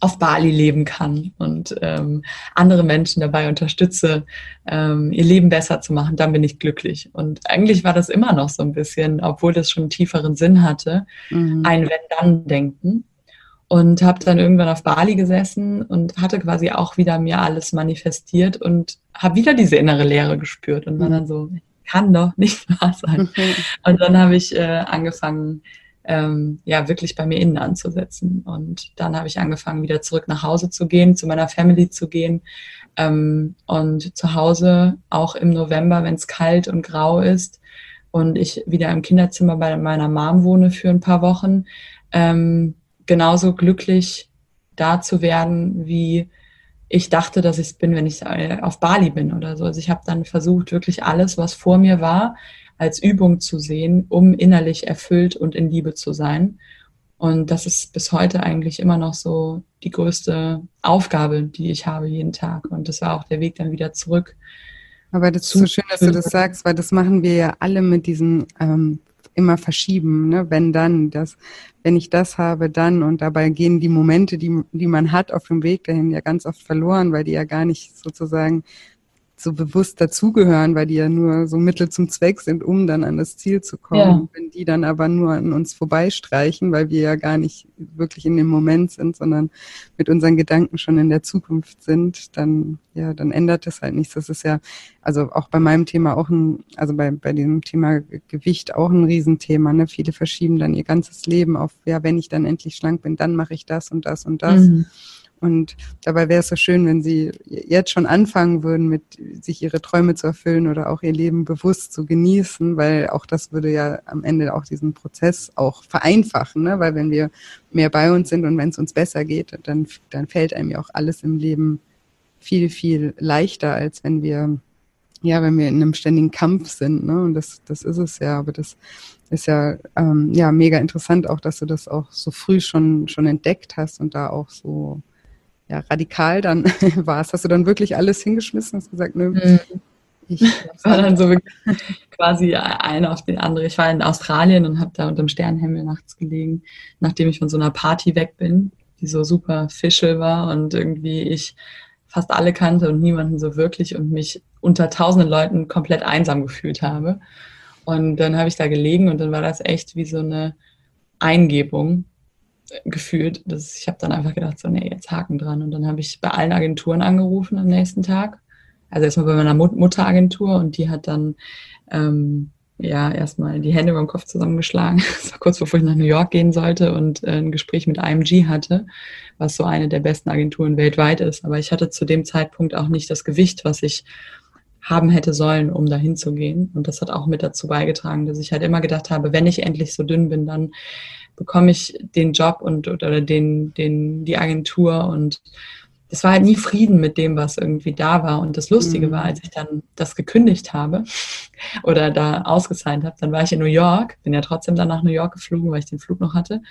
auf Bali leben kann und ähm, andere Menschen dabei unterstütze, ähm, ihr Leben besser zu machen, dann bin ich glücklich. Und eigentlich war das immer noch so ein bisschen, obwohl das schon einen tieferen Sinn hatte, mhm. ein Wenn-Dann-Denken. Und habe dann irgendwann auf Bali gesessen und hatte quasi auch wieder mir alles manifestiert und habe wieder diese innere Leere gespürt und war mhm. dann so, kann doch nicht wahr sein. Mhm. Und dann habe ich äh, angefangen, ähm, ja, wirklich bei mir innen anzusetzen. Und dann habe ich angefangen, wieder zurück nach Hause zu gehen, zu meiner Family zu gehen. Ähm, und zu Hause, auch im November, wenn es kalt und grau ist und ich wieder im Kinderzimmer bei meiner Mom wohne für ein paar Wochen, ähm, genauso glücklich da zu werden, wie ich dachte, dass ich es bin, wenn ich äh, auf Bali bin oder so. Also ich habe dann versucht, wirklich alles, was vor mir war, als Übung zu sehen, um innerlich erfüllt und in Liebe zu sein. Und das ist bis heute eigentlich immer noch so die größte Aufgabe, die ich habe jeden Tag. Und das war auch der Weg dann wieder zurück. Aber das ist so schön, dass du das sagst, weil das machen wir ja alle mit diesen ähm, immer verschieben, ne? wenn dann, das, wenn ich das habe, dann und dabei gehen die Momente, die, die man hat auf dem Weg dahin ja ganz oft verloren, weil die ja gar nicht sozusagen so bewusst dazugehören, weil die ja nur so Mittel zum Zweck sind, um dann an das Ziel zu kommen. Ja. Wenn die dann aber nur an uns vorbeistreichen, weil wir ja gar nicht wirklich in dem Moment sind, sondern mit unseren Gedanken schon in der Zukunft sind, dann, ja, dann ändert das halt nichts. Das ist ja, also auch bei meinem Thema auch ein, also bei, bei dem Thema Gewicht auch ein Riesenthema. Ne? Viele verschieben dann ihr ganzes Leben auf, ja, wenn ich dann endlich schlank bin, dann mache ich das und das und das. Mhm. Und dabei wäre es so schön, wenn Sie jetzt schon anfangen würden, mit sich Ihre Träume zu erfüllen oder auch Ihr Leben bewusst zu genießen, weil auch das würde ja am Ende auch diesen Prozess auch vereinfachen, ne? weil wenn wir mehr bei uns sind und wenn es uns besser geht, dann, dann fällt einem ja auch alles im Leben viel, viel leichter, als wenn wir, ja, wenn wir in einem ständigen Kampf sind. Ne? Und das, das ist es ja, aber das ist ja, ähm, ja mega interessant auch, dass du das auch so früh schon, schon entdeckt hast und da auch so ja, radikal dann warst. Hast du dann wirklich alles hingeschmissen? Hast gesagt, nö, mhm. ich war dann so quasi eine auf den andere. Ich war in Australien und habe da unter dem Sternenhimmel nachts gelegen, nachdem ich von so einer Party weg bin, die so super fischel war und irgendwie ich fast alle kannte und niemanden so wirklich und mich unter tausenden Leuten komplett einsam gefühlt habe. Und dann habe ich da gelegen und dann war das echt wie so eine Eingebung gefühlt. Das, ich habe dann einfach gedacht, so, nee, jetzt Haken dran. Und dann habe ich bei allen Agenturen angerufen am nächsten Tag. Also erstmal bei meiner Mut Mutteragentur und die hat dann ähm, ja erstmal die Hände über den Kopf zusammengeschlagen. Das war kurz bevor ich nach New York gehen sollte und äh, ein Gespräch mit IMG hatte, was so eine der besten Agenturen weltweit ist. Aber ich hatte zu dem Zeitpunkt auch nicht das Gewicht, was ich haben hätte sollen, um dahin zu gehen. Und das hat auch mit dazu beigetragen, dass ich halt immer gedacht habe, wenn ich endlich so dünn bin, dann bekomme ich den Job und oder den, den, die Agentur und es war halt nie Frieden mit dem, was irgendwie da war. Und das Lustige mhm. war, als ich dann das gekündigt habe oder da ausgesigned habe, dann war ich in New York, bin ja trotzdem dann nach New York geflogen, weil ich den Flug noch hatte.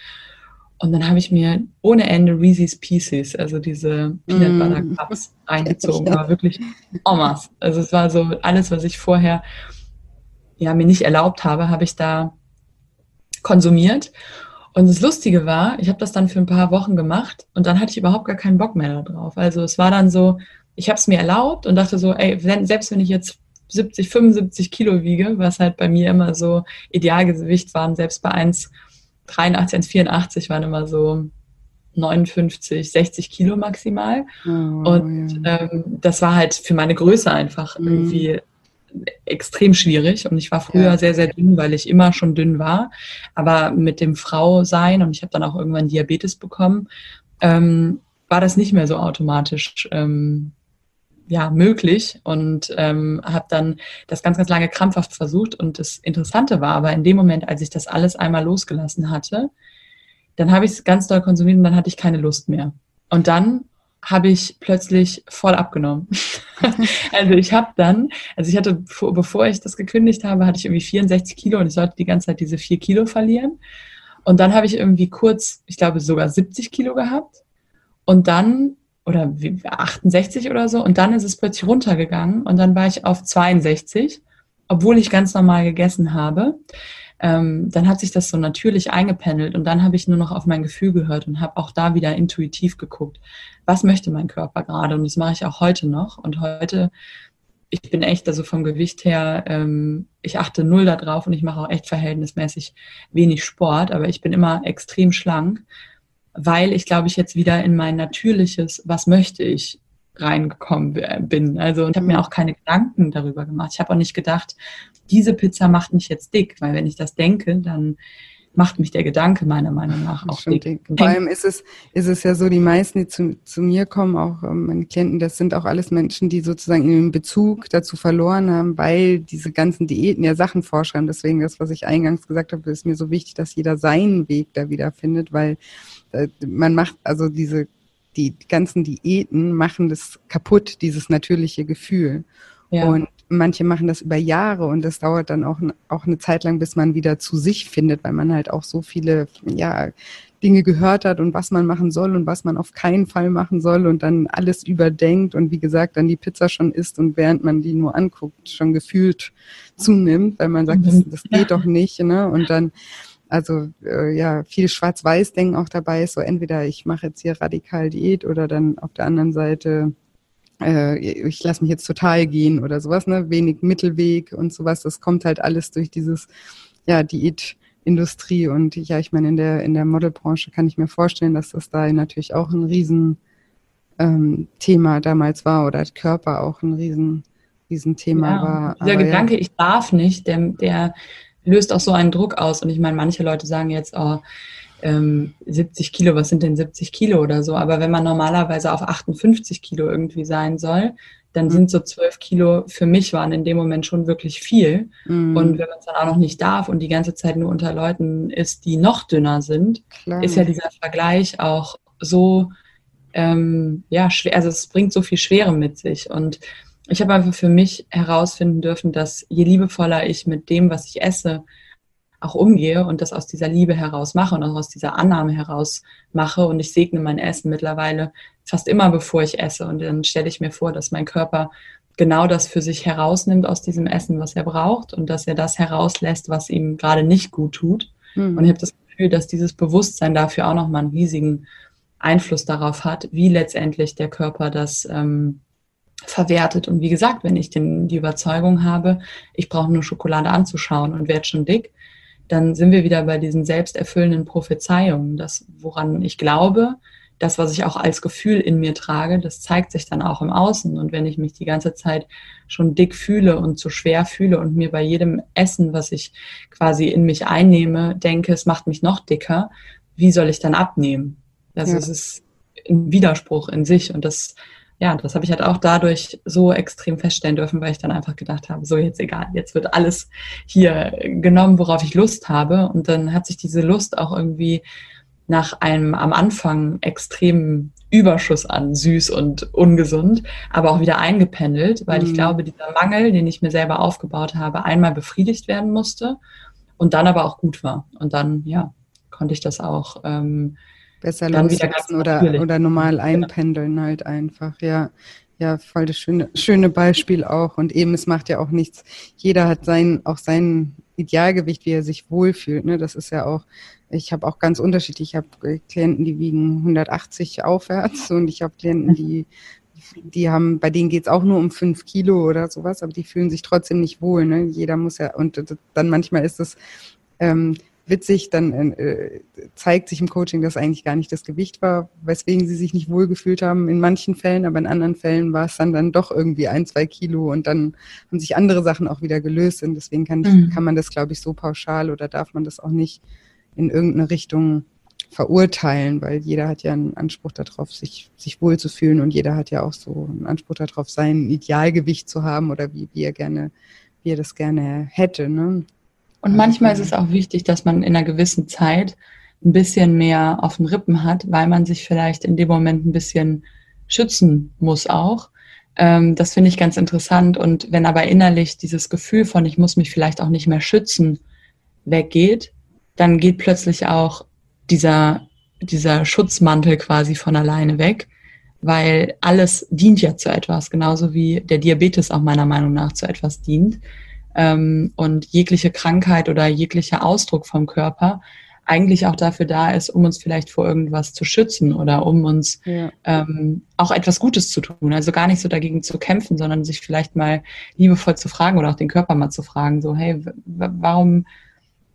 Und dann habe ich mir ohne Ende Reese's Pieces, also diese Peanut Butter mm. Cups, reingezogen. Ja. War wirklich Omas. Also es war so alles, was ich vorher ja mir nicht erlaubt habe, habe ich da konsumiert. Und das Lustige war, ich habe das dann für ein paar Wochen gemacht und dann hatte ich überhaupt gar keinen Bock mehr darauf. Also es war dann so, ich habe es mir erlaubt und dachte so, ey, selbst wenn ich jetzt 70, 75 Kilo wiege, was halt bei mir immer so Idealgewicht waren, selbst bei 1,83, 1,84 waren immer so 59, 60 Kilo maximal. Oh, und ja. ähm, das war halt für meine Größe einfach mhm. irgendwie extrem schwierig. Und ich war früher ja. sehr, sehr dünn, weil ich immer schon dünn war. Aber mit dem Frau sein und ich habe dann auch irgendwann Diabetes bekommen, ähm, war das nicht mehr so automatisch ähm, ja, möglich und ähm, habe dann das ganz, ganz lange krampfhaft versucht. Und das Interessante war aber in dem Moment, als ich das alles einmal losgelassen hatte, dann habe ich es ganz doll konsumiert und dann hatte ich keine Lust mehr. Und dann habe ich plötzlich voll abgenommen. also ich habe dann, also ich hatte, bevor ich das gekündigt habe, hatte ich irgendwie 64 Kilo und ich sollte die ganze Zeit diese 4 Kilo verlieren. Und dann habe ich irgendwie kurz, ich glaube sogar 70 Kilo gehabt. Und dann, oder 68 oder so, und dann ist es plötzlich runtergegangen und dann war ich auf 62, obwohl ich ganz normal gegessen habe ähm, dann hat sich das so natürlich eingependelt und dann habe ich nur noch auf mein Gefühl gehört und habe auch da wieder intuitiv geguckt, was möchte mein Körper gerade und das mache ich auch heute noch und heute ich bin echt, also vom Gewicht her, ähm, ich achte null da drauf und ich mache auch echt verhältnismäßig wenig Sport, aber ich bin immer extrem schlank, weil ich glaube ich jetzt wieder in mein natürliches, was möchte ich, reingekommen bin. Also ich habe mir mhm. auch keine Gedanken darüber gemacht. Ich habe auch nicht gedacht, diese Pizza macht mich jetzt dick, weil wenn ich das denke, dann macht mich der Gedanke meiner Meinung nach auch dick. Vor allem ist es, ist es ja so, die meisten, die zu, zu mir kommen, auch ähm, meine Klienten, das sind auch alles Menschen, die sozusagen ihren Bezug dazu verloren haben, weil diese ganzen Diäten ja Sachen vorschreiben. Deswegen das, was ich eingangs gesagt habe, ist mir so wichtig, dass jeder seinen Weg da wieder findet, weil äh, man macht also diese die ganzen Diäten machen das kaputt, dieses natürliche Gefühl. Ja. Und manche machen das über Jahre und das dauert dann auch, auch eine Zeit lang, bis man wieder zu sich findet, weil man halt auch so viele, ja, Dinge gehört hat und was man machen soll und was man auf keinen Fall machen soll und dann alles überdenkt und wie gesagt dann die Pizza schon isst und während man die nur anguckt schon gefühlt zunimmt, weil man sagt, das, das geht doch nicht, ne? Und dann also äh, ja, viel Schwarz-Weiß-Denken auch dabei ist, so entweder ich mache jetzt hier radikal Diät oder dann auf der anderen Seite äh, ich lasse mich jetzt total gehen oder sowas, ne? Wenig Mittelweg und sowas. Das kommt halt alles durch dieses ja, Diätindustrie und ja, ich meine, in der, in der Modelbranche kann ich mir vorstellen, dass das da natürlich auch ein riesen ähm, Thema damals war oder Körper auch ein riesen, riesen Thema ja, war. Dieser Aber, Gedanke, ja. ich darf nicht, der, der löst auch so einen Druck aus. Und ich meine, manche Leute sagen jetzt, oh, ähm, 70 Kilo, was sind denn 70 Kilo oder so? Aber wenn man normalerweise auf 58 Kilo irgendwie sein soll, dann mhm. sind so 12 Kilo für mich waren in dem Moment schon wirklich viel. Mhm. Und wenn man es dann auch noch nicht darf und die ganze Zeit nur unter Leuten ist, die noch dünner sind, Klar. ist ja dieser Vergleich auch so, ähm, ja, schwer, also es bringt so viel Schwere mit sich. Und ich habe einfach für mich herausfinden dürfen, dass je liebevoller ich mit dem, was ich esse, auch umgehe und das aus dieser Liebe heraus mache und auch aus dieser Annahme heraus mache und ich segne mein Essen mittlerweile fast immer, bevor ich esse und dann stelle ich mir vor, dass mein Körper genau das für sich herausnimmt aus diesem Essen, was er braucht und dass er das herauslässt, was ihm gerade nicht gut tut. Mhm. Und ich habe das Gefühl, dass dieses Bewusstsein dafür auch nochmal einen riesigen Einfluss darauf hat, wie letztendlich der Körper das ähm, verwertet. Und wie gesagt, wenn ich den, die Überzeugung habe, ich brauche nur Schokolade anzuschauen und werde schon dick, dann sind wir wieder bei diesen selbsterfüllenden Prophezeiungen. Das, woran ich glaube, das, was ich auch als Gefühl in mir trage, das zeigt sich dann auch im Außen. Und wenn ich mich die ganze Zeit schon dick fühle und zu schwer fühle und mir bei jedem Essen, was ich quasi in mich einnehme, denke, es macht mich noch dicker, wie soll ich dann abnehmen? Also ja. es ist ein Widerspruch in sich und das ja, das habe ich halt auch dadurch so extrem feststellen dürfen, weil ich dann einfach gedacht habe, so jetzt egal, jetzt wird alles hier genommen, worauf ich Lust habe. Und dann hat sich diese Lust auch irgendwie nach einem am Anfang extremen Überschuss an süß und ungesund, aber auch wieder eingependelt, weil mhm. ich glaube, dieser Mangel, den ich mir selber aufgebaut habe, einmal befriedigt werden musste und dann aber auch gut war. Und dann, ja, konnte ich das auch ähm, besser loslassen oder, oder normal einpendeln halt einfach, ja. ja, voll das schöne, schöne Beispiel auch. Und eben, es macht ja auch nichts. Jeder hat sein, auch sein Idealgewicht, wie er sich wohlfühlt. Ne? Das ist ja auch, ich habe auch ganz unterschiedlich. Ich habe Klienten, die wiegen 180 aufwärts und ich habe Klienten, die, die haben, bei denen geht's auch nur um fünf Kilo oder sowas, aber die fühlen sich trotzdem nicht wohl. Ne? Jeder muss ja, und dann manchmal ist es, ähm, witzig, dann äh, zeigt sich im Coaching, dass eigentlich gar nicht das Gewicht war, weswegen sie sich nicht wohlgefühlt haben in manchen Fällen, aber in anderen Fällen war es dann dann doch irgendwie ein, zwei Kilo und dann haben sich andere Sachen auch wieder gelöst und deswegen kann, ich, mhm. kann man das, glaube ich, so pauschal oder darf man das auch nicht in irgendeine Richtung verurteilen, weil jeder hat ja einen Anspruch darauf, sich, sich wohlzufühlen und jeder hat ja auch so einen Anspruch darauf, sein Idealgewicht zu haben oder wie, wie er gerne, wie er das gerne hätte. Ne? Und manchmal ist es auch wichtig, dass man in einer gewissen Zeit ein bisschen mehr auf den Rippen hat, weil man sich vielleicht in dem Moment ein bisschen schützen muss auch. Ähm, das finde ich ganz interessant. Und wenn aber innerlich dieses Gefühl von, ich muss mich vielleicht auch nicht mehr schützen, weggeht, dann geht plötzlich auch dieser, dieser Schutzmantel quasi von alleine weg, weil alles dient ja zu etwas, genauso wie der Diabetes auch meiner Meinung nach zu etwas dient ähm, und jegliche Krankheit oder jeglicher Ausdruck vom Körper eigentlich auch dafür da ist, um uns vielleicht vor irgendwas zu schützen oder um uns ja. ähm, auch etwas Gutes zu tun. Also gar nicht so dagegen zu kämpfen, sondern sich vielleicht mal liebevoll zu fragen oder auch den Körper mal zu fragen, so, hey, warum,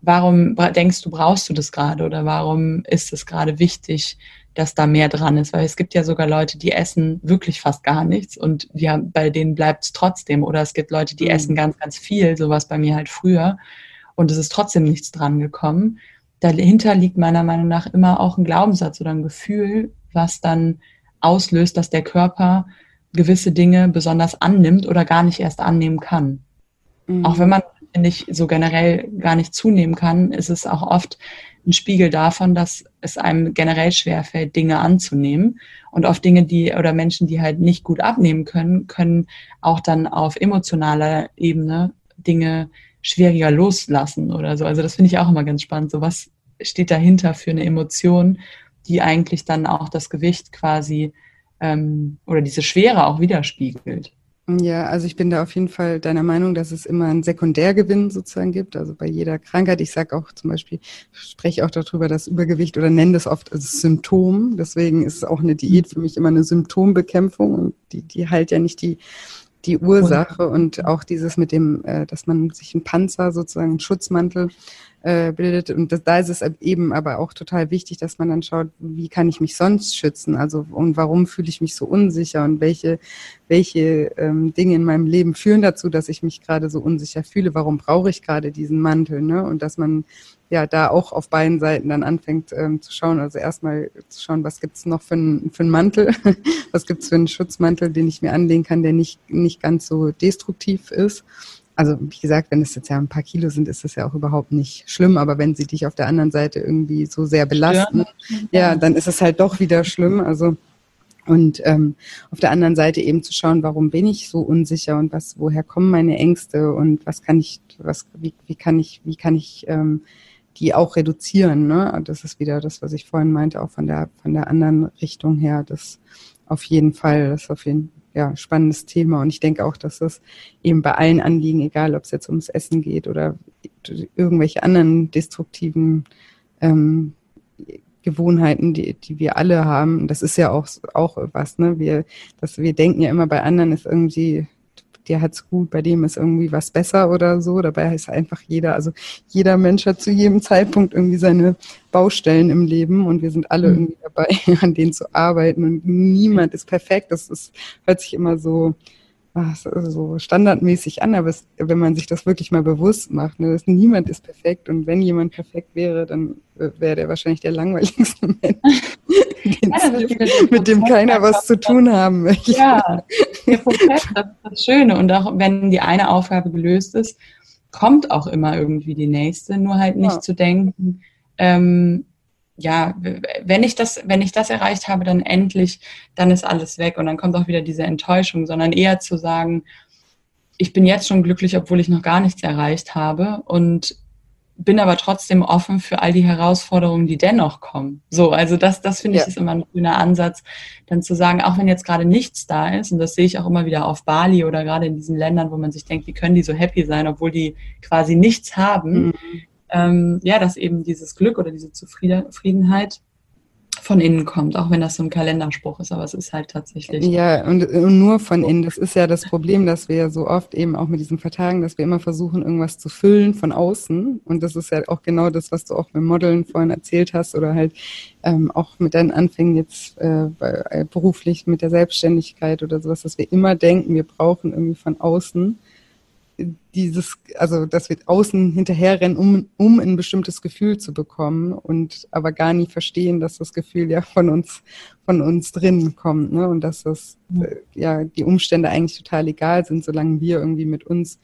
warum denkst du, brauchst du das gerade oder warum ist es gerade wichtig, dass da mehr dran ist, weil es gibt ja sogar Leute, die essen wirklich fast gar nichts und haben, bei denen bleibt es trotzdem. Oder es gibt Leute, die mhm. essen ganz, ganz viel, sowas bei mir halt früher und es ist trotzdem nichts dran gekommen. Dahinter liegt meiner Meinung nach immer auch ein Glaubenssatz oder ein Gefühl, was dann auslöst, dass der Körper gewisse Dinge besonders annimmt oder gar nicht erst annehmen kann. Mhm. Auch wenn man, ich, so generell gar nicht zunehmen kann, ist es auch oft ein Spiegel davon, dass es einem generell schwerfällt, Dinge anzunehmen. Und auf Dinge, die oder Menschen, die halt nicht gut abnehmen können, können auch dann auf emotionaler Ebene Dinge schwieriger loslassen oder so. Also das finde ich auch immer ganz spannend. So was steht dahinter für eine Emotion, die eigentlich dann auch das Gewicht quasi ähm, oder diese Schwere auch widerspiegelt. Ja, also ich bin da auf jeden Fall deiner Meinung, dass es immer einen Sekundärgewinn sozusagen gibt. Also bei jeder Krankheit. Ich sage auch zum Beispiel, spreche auch darüber, dass Übergewicht oder nenne das oft als Symptom. Deswegen ist auch eine Diät für mich immer eine Symptombekämpfung und die, die heilt ja nicht die, die Ursache und auch dieses mit dem, äh, dass man sich einen Panzer sozusagen, einen Schutzmantel äh, bildet. Und das, da ist es eben aber auch total wichtig, dass man dann schaut, wie kann ich mich sonst schützen? Also und warum fühle ich mich so unsicher und welche, welche ähm, Dinge in meinem Leben führen dazu, dass ich mich gerade so unsicher fühle? Warum brauche ich gerade diesen Mantel? Ne? Und dass man ja da auch auf beiden Seiten dann anfängt ähm, zu schauen. Also erstmal zu schauen, was gibt's noch für, ein, für einen Mantel, was gibt's für einen Schutzmantel, den ich mir anlegen kann, der nicht, nicht ganz so destruktiv ist also wie gesagt, wenn es jetzt ja ein paar Kilo sind, ist das ja auch überhaupt nicht schlimm, aber wenn sie dich auf der anderen Seite irgendwie so sehr belasten, ja, dann ist es halt doch wieder schlimm. Also und ähm, auf der anderen Seite eben zu schauen, warum bin ich so unsicher und was, woher kommen meine Ängste und was kann ich, was, wie, wie kann ich, wie kann ich ähm, die auch reduzieren. Ne? Das ist wieder das, was ich vorhin meinte, auch von der von der anderen Richtung her. Das auf jeden Fall, das auf jeden Fall ja, spannendes Thema. Und ich denke auch, dass das eben bei allen Anliegen, egal ob es jetzt ums Essen geht oder irgendwelche anderen destruktiven ähm, Gewohnheiten, die, die wir alle haben, das ist ja auch, auch was, ne? Wir, dass wir denken ja immer bei anderen ist irgendwie der hat's gut, bei dem ist irgendwie was besser oder so. Dabei ist einfach jeder, also jeder Mensch hat zu jedem Zeitpunkt irgendwie seine Baustellen im Leben und wir sind alle mhm. irgendwie dabei, an denen zu arbeiten und niemand ist perfekt. Das ist, hört sich immer so, so standardmäßig an, aber es, wenn man sich das wirklich mal bewusst macht, ne, dass niemand ist perfekt und wenn jemand perfekt wäre, dann wäre der wahrscheinlich der langweiligste Mensch, ja, mit dem keiner was zu tun haben möchte. Ja, der Prozess, das ist das Schöne und auch wenn die eine Aufgabe gelöst ist, kommt auch immer irgendwie die nächste, nur halt nicht ja. zu denken, ähm, ja, wenn ich das, wenn ich das erreicht habe, dann endlich, dann ist alles weg und dann kommt auch wieder diese Enttäuschung, sondern eher zu sagen, ich bin jetzt schon glücklich, obwohl ich noch gar nichts erreicht habe und bin aber trotzdem offen für all die Herausforderungen, die dennoch kommen. So, also das, das finde ich ja. ist immer ein schöner Ansatz, dann zu sagen, auch wenn jetzt gerade nichts da ist, und das sehe ich auch immer wieder auf Bali oder gerade in diesen Ländern, wo man sich denkt, wie können die so happy sein, obwohl die quasi nichts haben, mhm. Ähm, ja, dass eben dieses Glück oder diese Zufriedenheit von innen kommt, auch wenn das so ein Kalenderspruch ist, aber es ist halt tatsächlich. Ja, und, und, nur von innen. Das ist ja das Problem, dass wir so oft eben auch mit diesen Vertagen, dass wir immer versuchen, irgendwas zu füllen von außen. Und das ist ja auch genau das, was du auch mit Modeln vorhin erzählt hast oder halt ähm, auch mit deinen Anfängen jetzt äh, äh beruflich mit der Selbstständigkeit oder sowas, dass wir immer denken, wir brauchen irgendwie von außen dieses, also dass wir außen hinterherrennen, um, um ein bestimmtes Gefühl zu bekommen und aber gar nie verstehen, dass das Gefühl ja von uns, von uns drin kommt, ne? Und dass das äh, ja die Umstände eigentlich total egal sind, solange wir irgendwie mit uns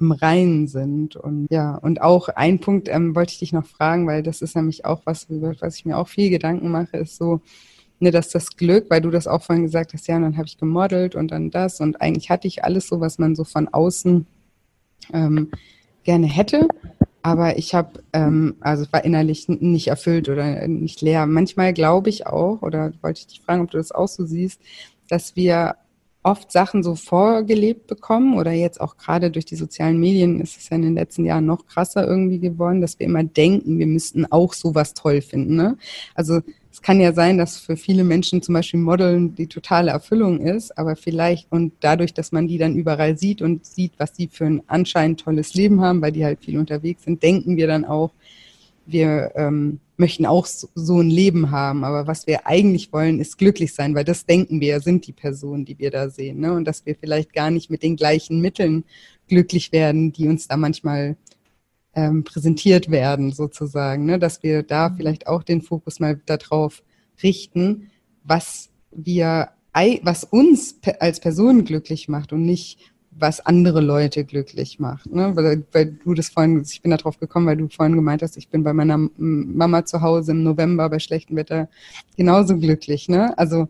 im Reinen sind. Und ja, und auch ein Punkt ähm, wollte ich dich noch fragen, weil das ist nämlich auch was, was ich mir auch viel Gedanken mache, ist so, ne, dass das Glück, weil du das auch vorhin gesagt hast, ja, und dann habe ich gemodelt und dann das und eigentlich hatte ich alles so, was man so von außen ähm, gerne hätte. Aber ich habe, ähm, also war innerlich nicht erfüllt oder nicht leer. Manchmal glaube ich auch, oder wollte ich dich fragen, ob du das auch so siehst, dass wir oft Sachen so vorgelebt bekommen oder jetzt auch gerade durch die sozialen Medien ist es ja in den letzten Jahren noch krasser irgendwie geworden, dass wir immer denken, wir müssten auch sowas toll finden. Ne? Also es kann ja sein, dass für viele Menschen zum Beispiel Modeln die totale Erfüllung ist, aber vielleicht und dadurch, dass man die dann überall sieht und sieht, was sie für ein anscheinend tolles Leben haben, weil die halt viel unterwegs sind, denken wir dann auch, wir ähm, möchten auch so, ein Leben haben. Aber was wir eigentlich wollen, ist glücklich sein, weil das denken wir, sind die Personen, die wir da sehen. Ne? Und dass wir vielleicht gar nicht mit den gleichen Mitteln glücklich werden, die uns da manchmal ähm, präsentiert werden, sozusagen. Ne? Dass wir da mhm. vielleicht auch den Fokus mal darauf richten, was wir, was uns als Person glücklich macht und nicht, was andere Leute glücklich macht. Ne? Weil, weil du das vorhin, ich bin darauf gekommen, weil du vorhin gemeint hast, ich bin bei meiner Mama zu Hause im November bei schlechtem Wetter genauso glücklich. Ne? Also,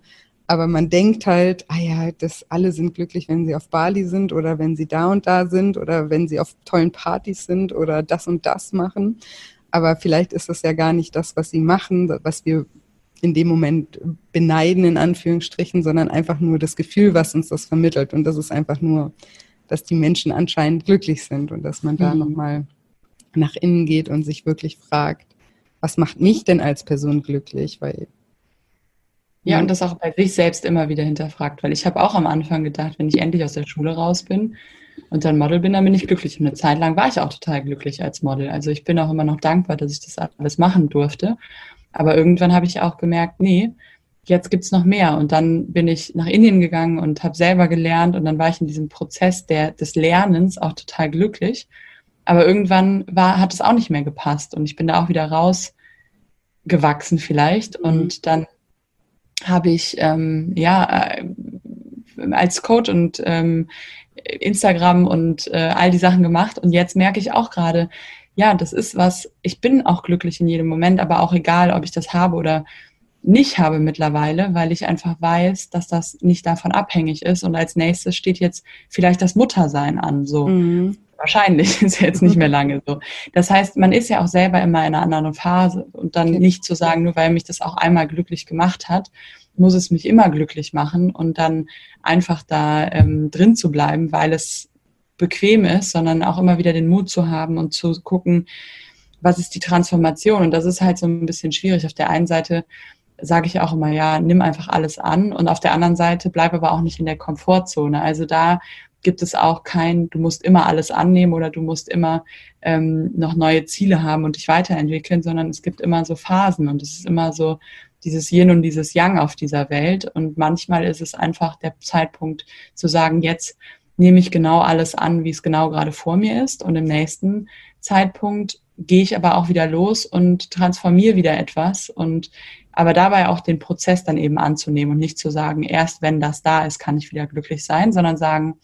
aber man denkt halt, ah ja, das alle sind glücklich, wenn sie auf Bali sind oder wenn sie da und da sind oder wenn sie auf tollen Partys sind oder das und das machen. Aber vielleicht ist das ja gar nicht das, was sie machen, was wir in dem Moment beneiden, in Anführungsstrichen, sondern einfach nur das Gefühl, was uns das vermittelt. Und das ist einfach nur, dass die Menschen anscheinend glücklich sind und dass man da mhm. nochmal nach innen geht und sich wirklich fragt, was macht mich denn als Person glücklich? Weil ja, und das auch bei sich selbst immer wieder hinterfragt, weil ich habe auch am Anfang gedacht, wenn ich endlich aus der Schule raus bin und dann Model bin, dann bin ich glücklich. Und eine Zeit lang war ich auch total glücklich als Model. Also ich bin auch immer noch dankbar, dass ich das alles machen durfte. Aber irgendwann habe ich auch gemerkt, nee, jetzt gibt's noch mehr. Und dann bin ich nach Indien gegangen und habe selber gelernt und dann war ich in diesem Prozess der, des Lernens auch total glücklich. Aber irgendwann war, hat es auch nicht mehr gepasst und ich bin da auch wieder rausgewachsen vielleicht. Mhm. Und dann habe ich ähm, ja äh, als Coach und ähm, Instagram und äh, all die Sachen gemacht. Und jetzt merke ich auch gerade, ja, das ist was, ich bin auch glücklich in jedem Moment, aber auch egal, ob ich das habe oder nicht habe mittlerweile, weil ich einfach weiß, dass das nicht davon abhängig ist. Und als nächstes steht jetzt vielleicht das Muttersein an. So mhm. Wahrscheinlich ist jetzt nicht mehr lange so. Das heißt, man ist ja auch selber immer in einer anderen Phase und dann nicht zu sagen, nur weil mich das auch einmal glücklich gemacht hat, muss es mich immer glücklich machen und dann einfach da ähm, drin zu bleiben, weil es bequem ist, sondern auch immer wieder den Mut zu haben und zu gucken, was ist die Transformation. Und das ist halt so ein bisschen schwierig. Auf der einen Seite sage ich auch immer, ja, nimm einfach alles an und auf der anderen Seite bleib aber auch nicht in der Komfortzone. Also da gibt es auch kein, du musst immer alles annehmen oder du musst immer ähm, noch neue Ziele haben und dich weiterentwickeln, sondern es gibt immer so Phasen und es ist immer so dieses Yin und dieses Yang auf dieser Welt. Und manchmal ist es einfach der Zeitpunkt zu sagen, jetzt nehme ich genau alles an, wie es genau gerade vor mir ist. Und im nächsten Zeitpunkt gehe ich aber auch wieder los und transformiere wieder etwas und aber dabei auch den Prozess dann eben anzunehmen und nicht zu sagen, erst wenn das da ist, kann ich wieder glücklich sein, sondern sagen,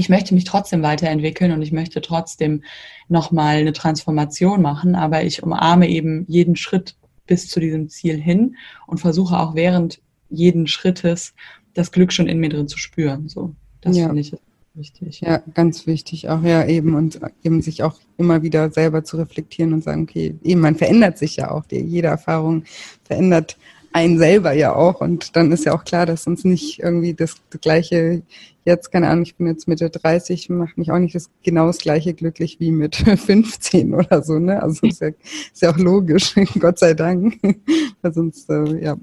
ich möchte mich trotzdem weiterentwickeln und ich möchte trotzdem nochmal eine Transformation machen, aber ich umarme eben jeden Schritt bis zu diesem Ziel hin und versuche auch während jeden Schrittes das Glück schon in mir drin zu spüren. So, das ja. finde ich wichtig. Ja, ganz wichtig auch, ja, eben. Und eben sich auch immer wieder selber zu reflektieren und sagen, okay, eben, man verändert sich ja auch. Jede Erfahrung verändert einen selber ja auch. Und dann ist ja auch klar, dass uns nicht irgendwie das, gleiche, jetzt, keine Ahnung, ich bin jetzt Mitte 30, macht mich auch nicht das genau das gleiche glücklich wie mit 15 oder so, ne? Also ist ja, ist ja auch logisch, Gott sei Dank. Weil sonst, äh, ja,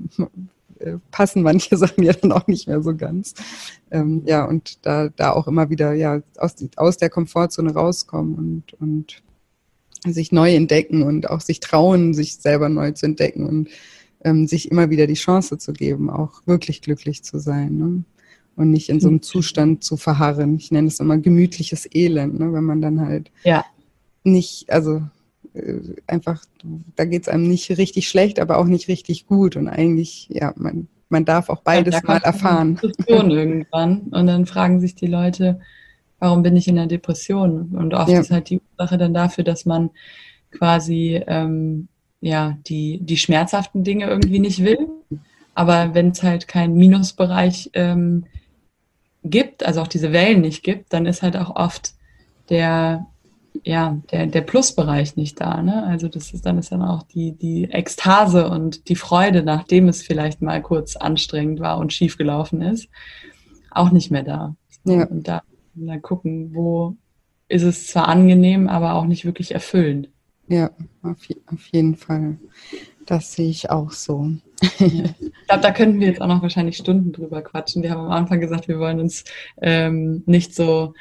äh, passen manche Sachen ja dann auch nicht mehr so ganz. Ähm, ja, und da, da auch immer wieder ja aus, aus der Komfortzone rauskommen und, und sich neu entdecken und auch sich trauen, sich selber neu zu entdecken und ähm, sich immer wieder die Chance zu geben, auch wirklich glücklich zu sein. Ne? Und nicht in so einem Zustand zu verharren. Ich nenne es immer gemütliches Elend, ne? wenn man dann halt ja. nicht, also äh, einfach, da geht es einem nicht richtig schlecht, aber auch nicht richtig gut. Und eigentlich, ja, man, man darf auch beides ja, mal erfahren. irgendwann und dann fragen sich die Leute, warum bin ich in der Depression? Und oft ja. ist halt die Ursache dann dafür, dass man quasi ähm, ja die, die schmerzhaften Dinge irgendwie nicht will. Aber wenn es halt keinen Minusbereich ähm, gibt, also auch diese Wellen nicht gibt, dann ist halt auch oft der ja, der, der Plusbereich nicht da. Ne? Also das ist dann ist dann auch die, die Ekstase und die Freude, nachdem es vielleicht mal kurz anstrengend war und schief gelaufen ist, auch nicht mehr da. Ja. Und da dann gucken, wo ist es zwar angenehm, aber auch nicht wirklich erfüllend. Ja, auf, auf jeden Fall. Das sehe ich auch so. ich glaube, da könnten wir jetzt auch noch wahrscheinlich Stunden drüber quatschen. Wir haben am Anfang gesagt, wir wollen uns ähm, nicht so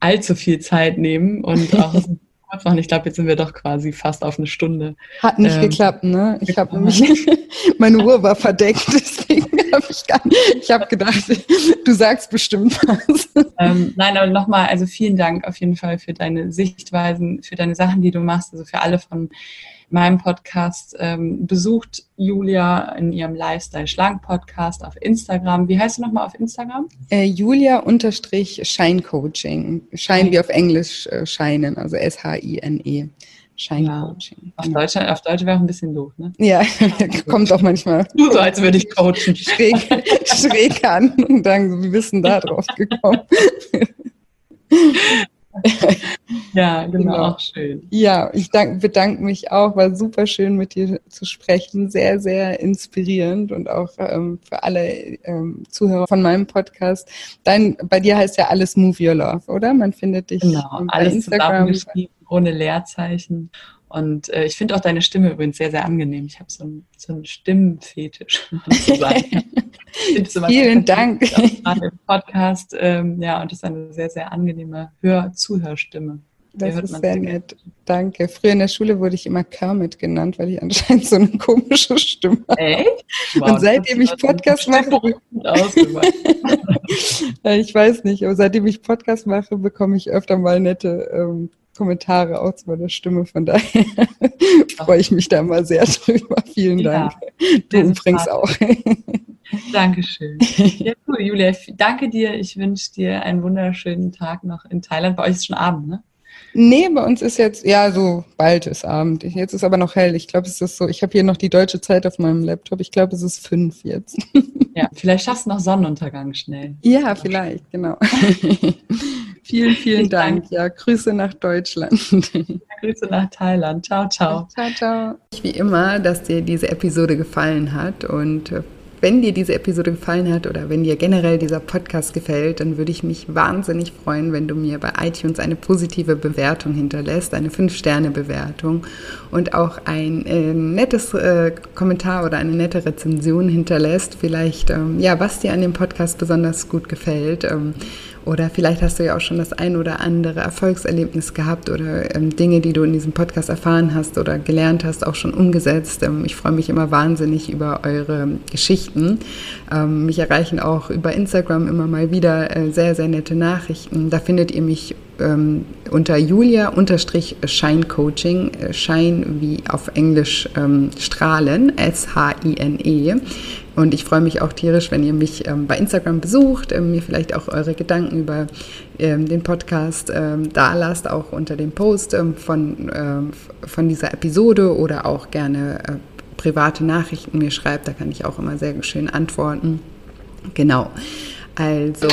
allzu viel Zeit nehmen und auch machen. Ich glaube, jetzt sind wir doch quasi fast auf eine Stunde. Hat nicht ähm, geklappt, ne? Ich habe nämlich, meine Uhr war verdeckt, deswegen habe ich gar nicht, ich habe gedacht, du sagst bestimmt was. Ähm, nein, aber nochmal, also vielen Dank auf jeden Fall für deine Sichtweisen, für deine Sachen, die du machst, also für alle von meinem Podcast. Ähm, besucht Julia in ihrem Lifestyle Schlank Podcast auf Instagram. Wie heißt du nochmal auf Instagram? Äh, Julia unterstrich Scheincoaching. Schein wie auf Englisch äh, scheinen, also S-H-I-N-E. Scheincoaching. Ja. Auf. Deutsch, auf Deutsch wäre auch ein bisschen doof, ne? Ja, kommt auch manchmal. Nur so, als würde ich coachen. Schräg, schräg an und sagen, wie bist du da drauf gekommen? ja, genau, genau, schön. Ja, ich dank, bedanke mich auch, war super schön mit dir zu sprechen, sehr, sehr inspirierend und auch ähm, für alle ähm, Zuhörer von meinem Podcast. Dein, bei dir heißt ja alles Move Your Love, oder? Man findet dich genau, bei alles Instagram. ohne Leerzeichen. Und äh, ich finde auch deine Stimme übrigens sehr, sehr angenehm. Ich habe so, ein, so einen Stimmenfetisch. Vielen Dank. Im Podcast, ähm, ja, und das ist eine sehr, sehr angenehme Hör Zuhörstimme. Das ist sehr nett. Danke. Früher in der Schule wurde ich immer Kermit genannt, weil ich anscheinend so eine komische Stimme habe. Echt? Wow, und seitdem ich Podcast mache. ich weiß nicht, aber seitdem ich Podcast mache, bekomme ich öfter mal nette ähm, Kommentare auch zu meiner Stimme. Von daher freue ich mich da mal sehr drüber. Vielen Dank. Ja, du übrigens auch. Dankeschön. Ja, cool, Julia. Danke dir. Ich wünsche dir einen wunderschönen Tag noch in Thailand. Bei euch ist schon Abend, ne? Nee, bei uns ist jetzt, ja, so bald ist Abend. Jetzt ist aber noch hell. Ich glaube, es ist so, ich habe hier noch die deutsche Zeit auf meinem Laptop. Ich glaube, es ist fünf jetzt. Ja, vielleicht schaffst du noch Sonnenuntergang schnell. Ja, vielleicht, genau. vielen, vielen Dank. Ja, Grüße nach Deutschland. Grüße nach Thailand. Ciao, ciao. Ciao, ciao. Wie immer, dass dir diese Episode gefallen hat und äh, wenn dir diese Episode gefallen hat oder wenn dir generell dieser Podcast gefällt, dann würde ich mich wahnsinnig freuen, wenn du mir bei iTunes eine positive Bewertung hinterlässt, eine 5-Sterne-Bewertung und auch ein äh, nettes äh, Kommentar oder eine nette Rezension hinterlässt. Vielleicht, ähm, ja, was dir an dem Podcast besonders gut gefällt. Ähm, oder vielleicht hast du ja auch schon das ein oder andere Erfolgserlebnis gehabt oder ähm, Dinge, die du in diesem Podcast erfahren hast oder gelernt hast, auch schon umgesetzt. Ähm, ich freue mich immer wahnsinnig über eure Geschichten. Ähm, mich erreichen auch über Instagram immer mal wieder äh, sehr, sehr nette Nachrichten. Da findet ihr mich ähm, unter Julia-Scheincoaching, äh, Schein wie auf Englisch ähm, strahlen, S-H-I-N-E. Und ich freue mich auch tierisch, wenn ihr mich ähm, bei Instagram besucht, ähm, mir vielleicht auch eure Gedanken über ähm, den Podcast ähm, da lasst, auch unter dem Post ähm, von, ähm, von dieser Episode oder auch gerne äh, private Nachrichten mir schreibt. Da kann ich auch immer sehr schön antworten. Genau. Also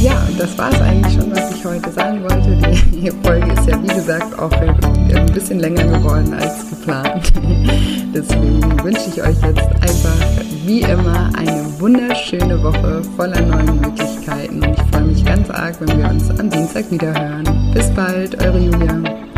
ja, das war es eigentlich schon, was ich heute sagen wollte. Die Folge ist ja, wie gesagt, auch ein bisschen länger geworden als geplant. Deswegen wünsche ich euch jetzt einfach wie immer eine wunderschöne Woche voller neuen Möglichkeiten und ich freue mich ganz arg, wenn wir uns am Dienstag wieder hören. Bis bald, eure Julia.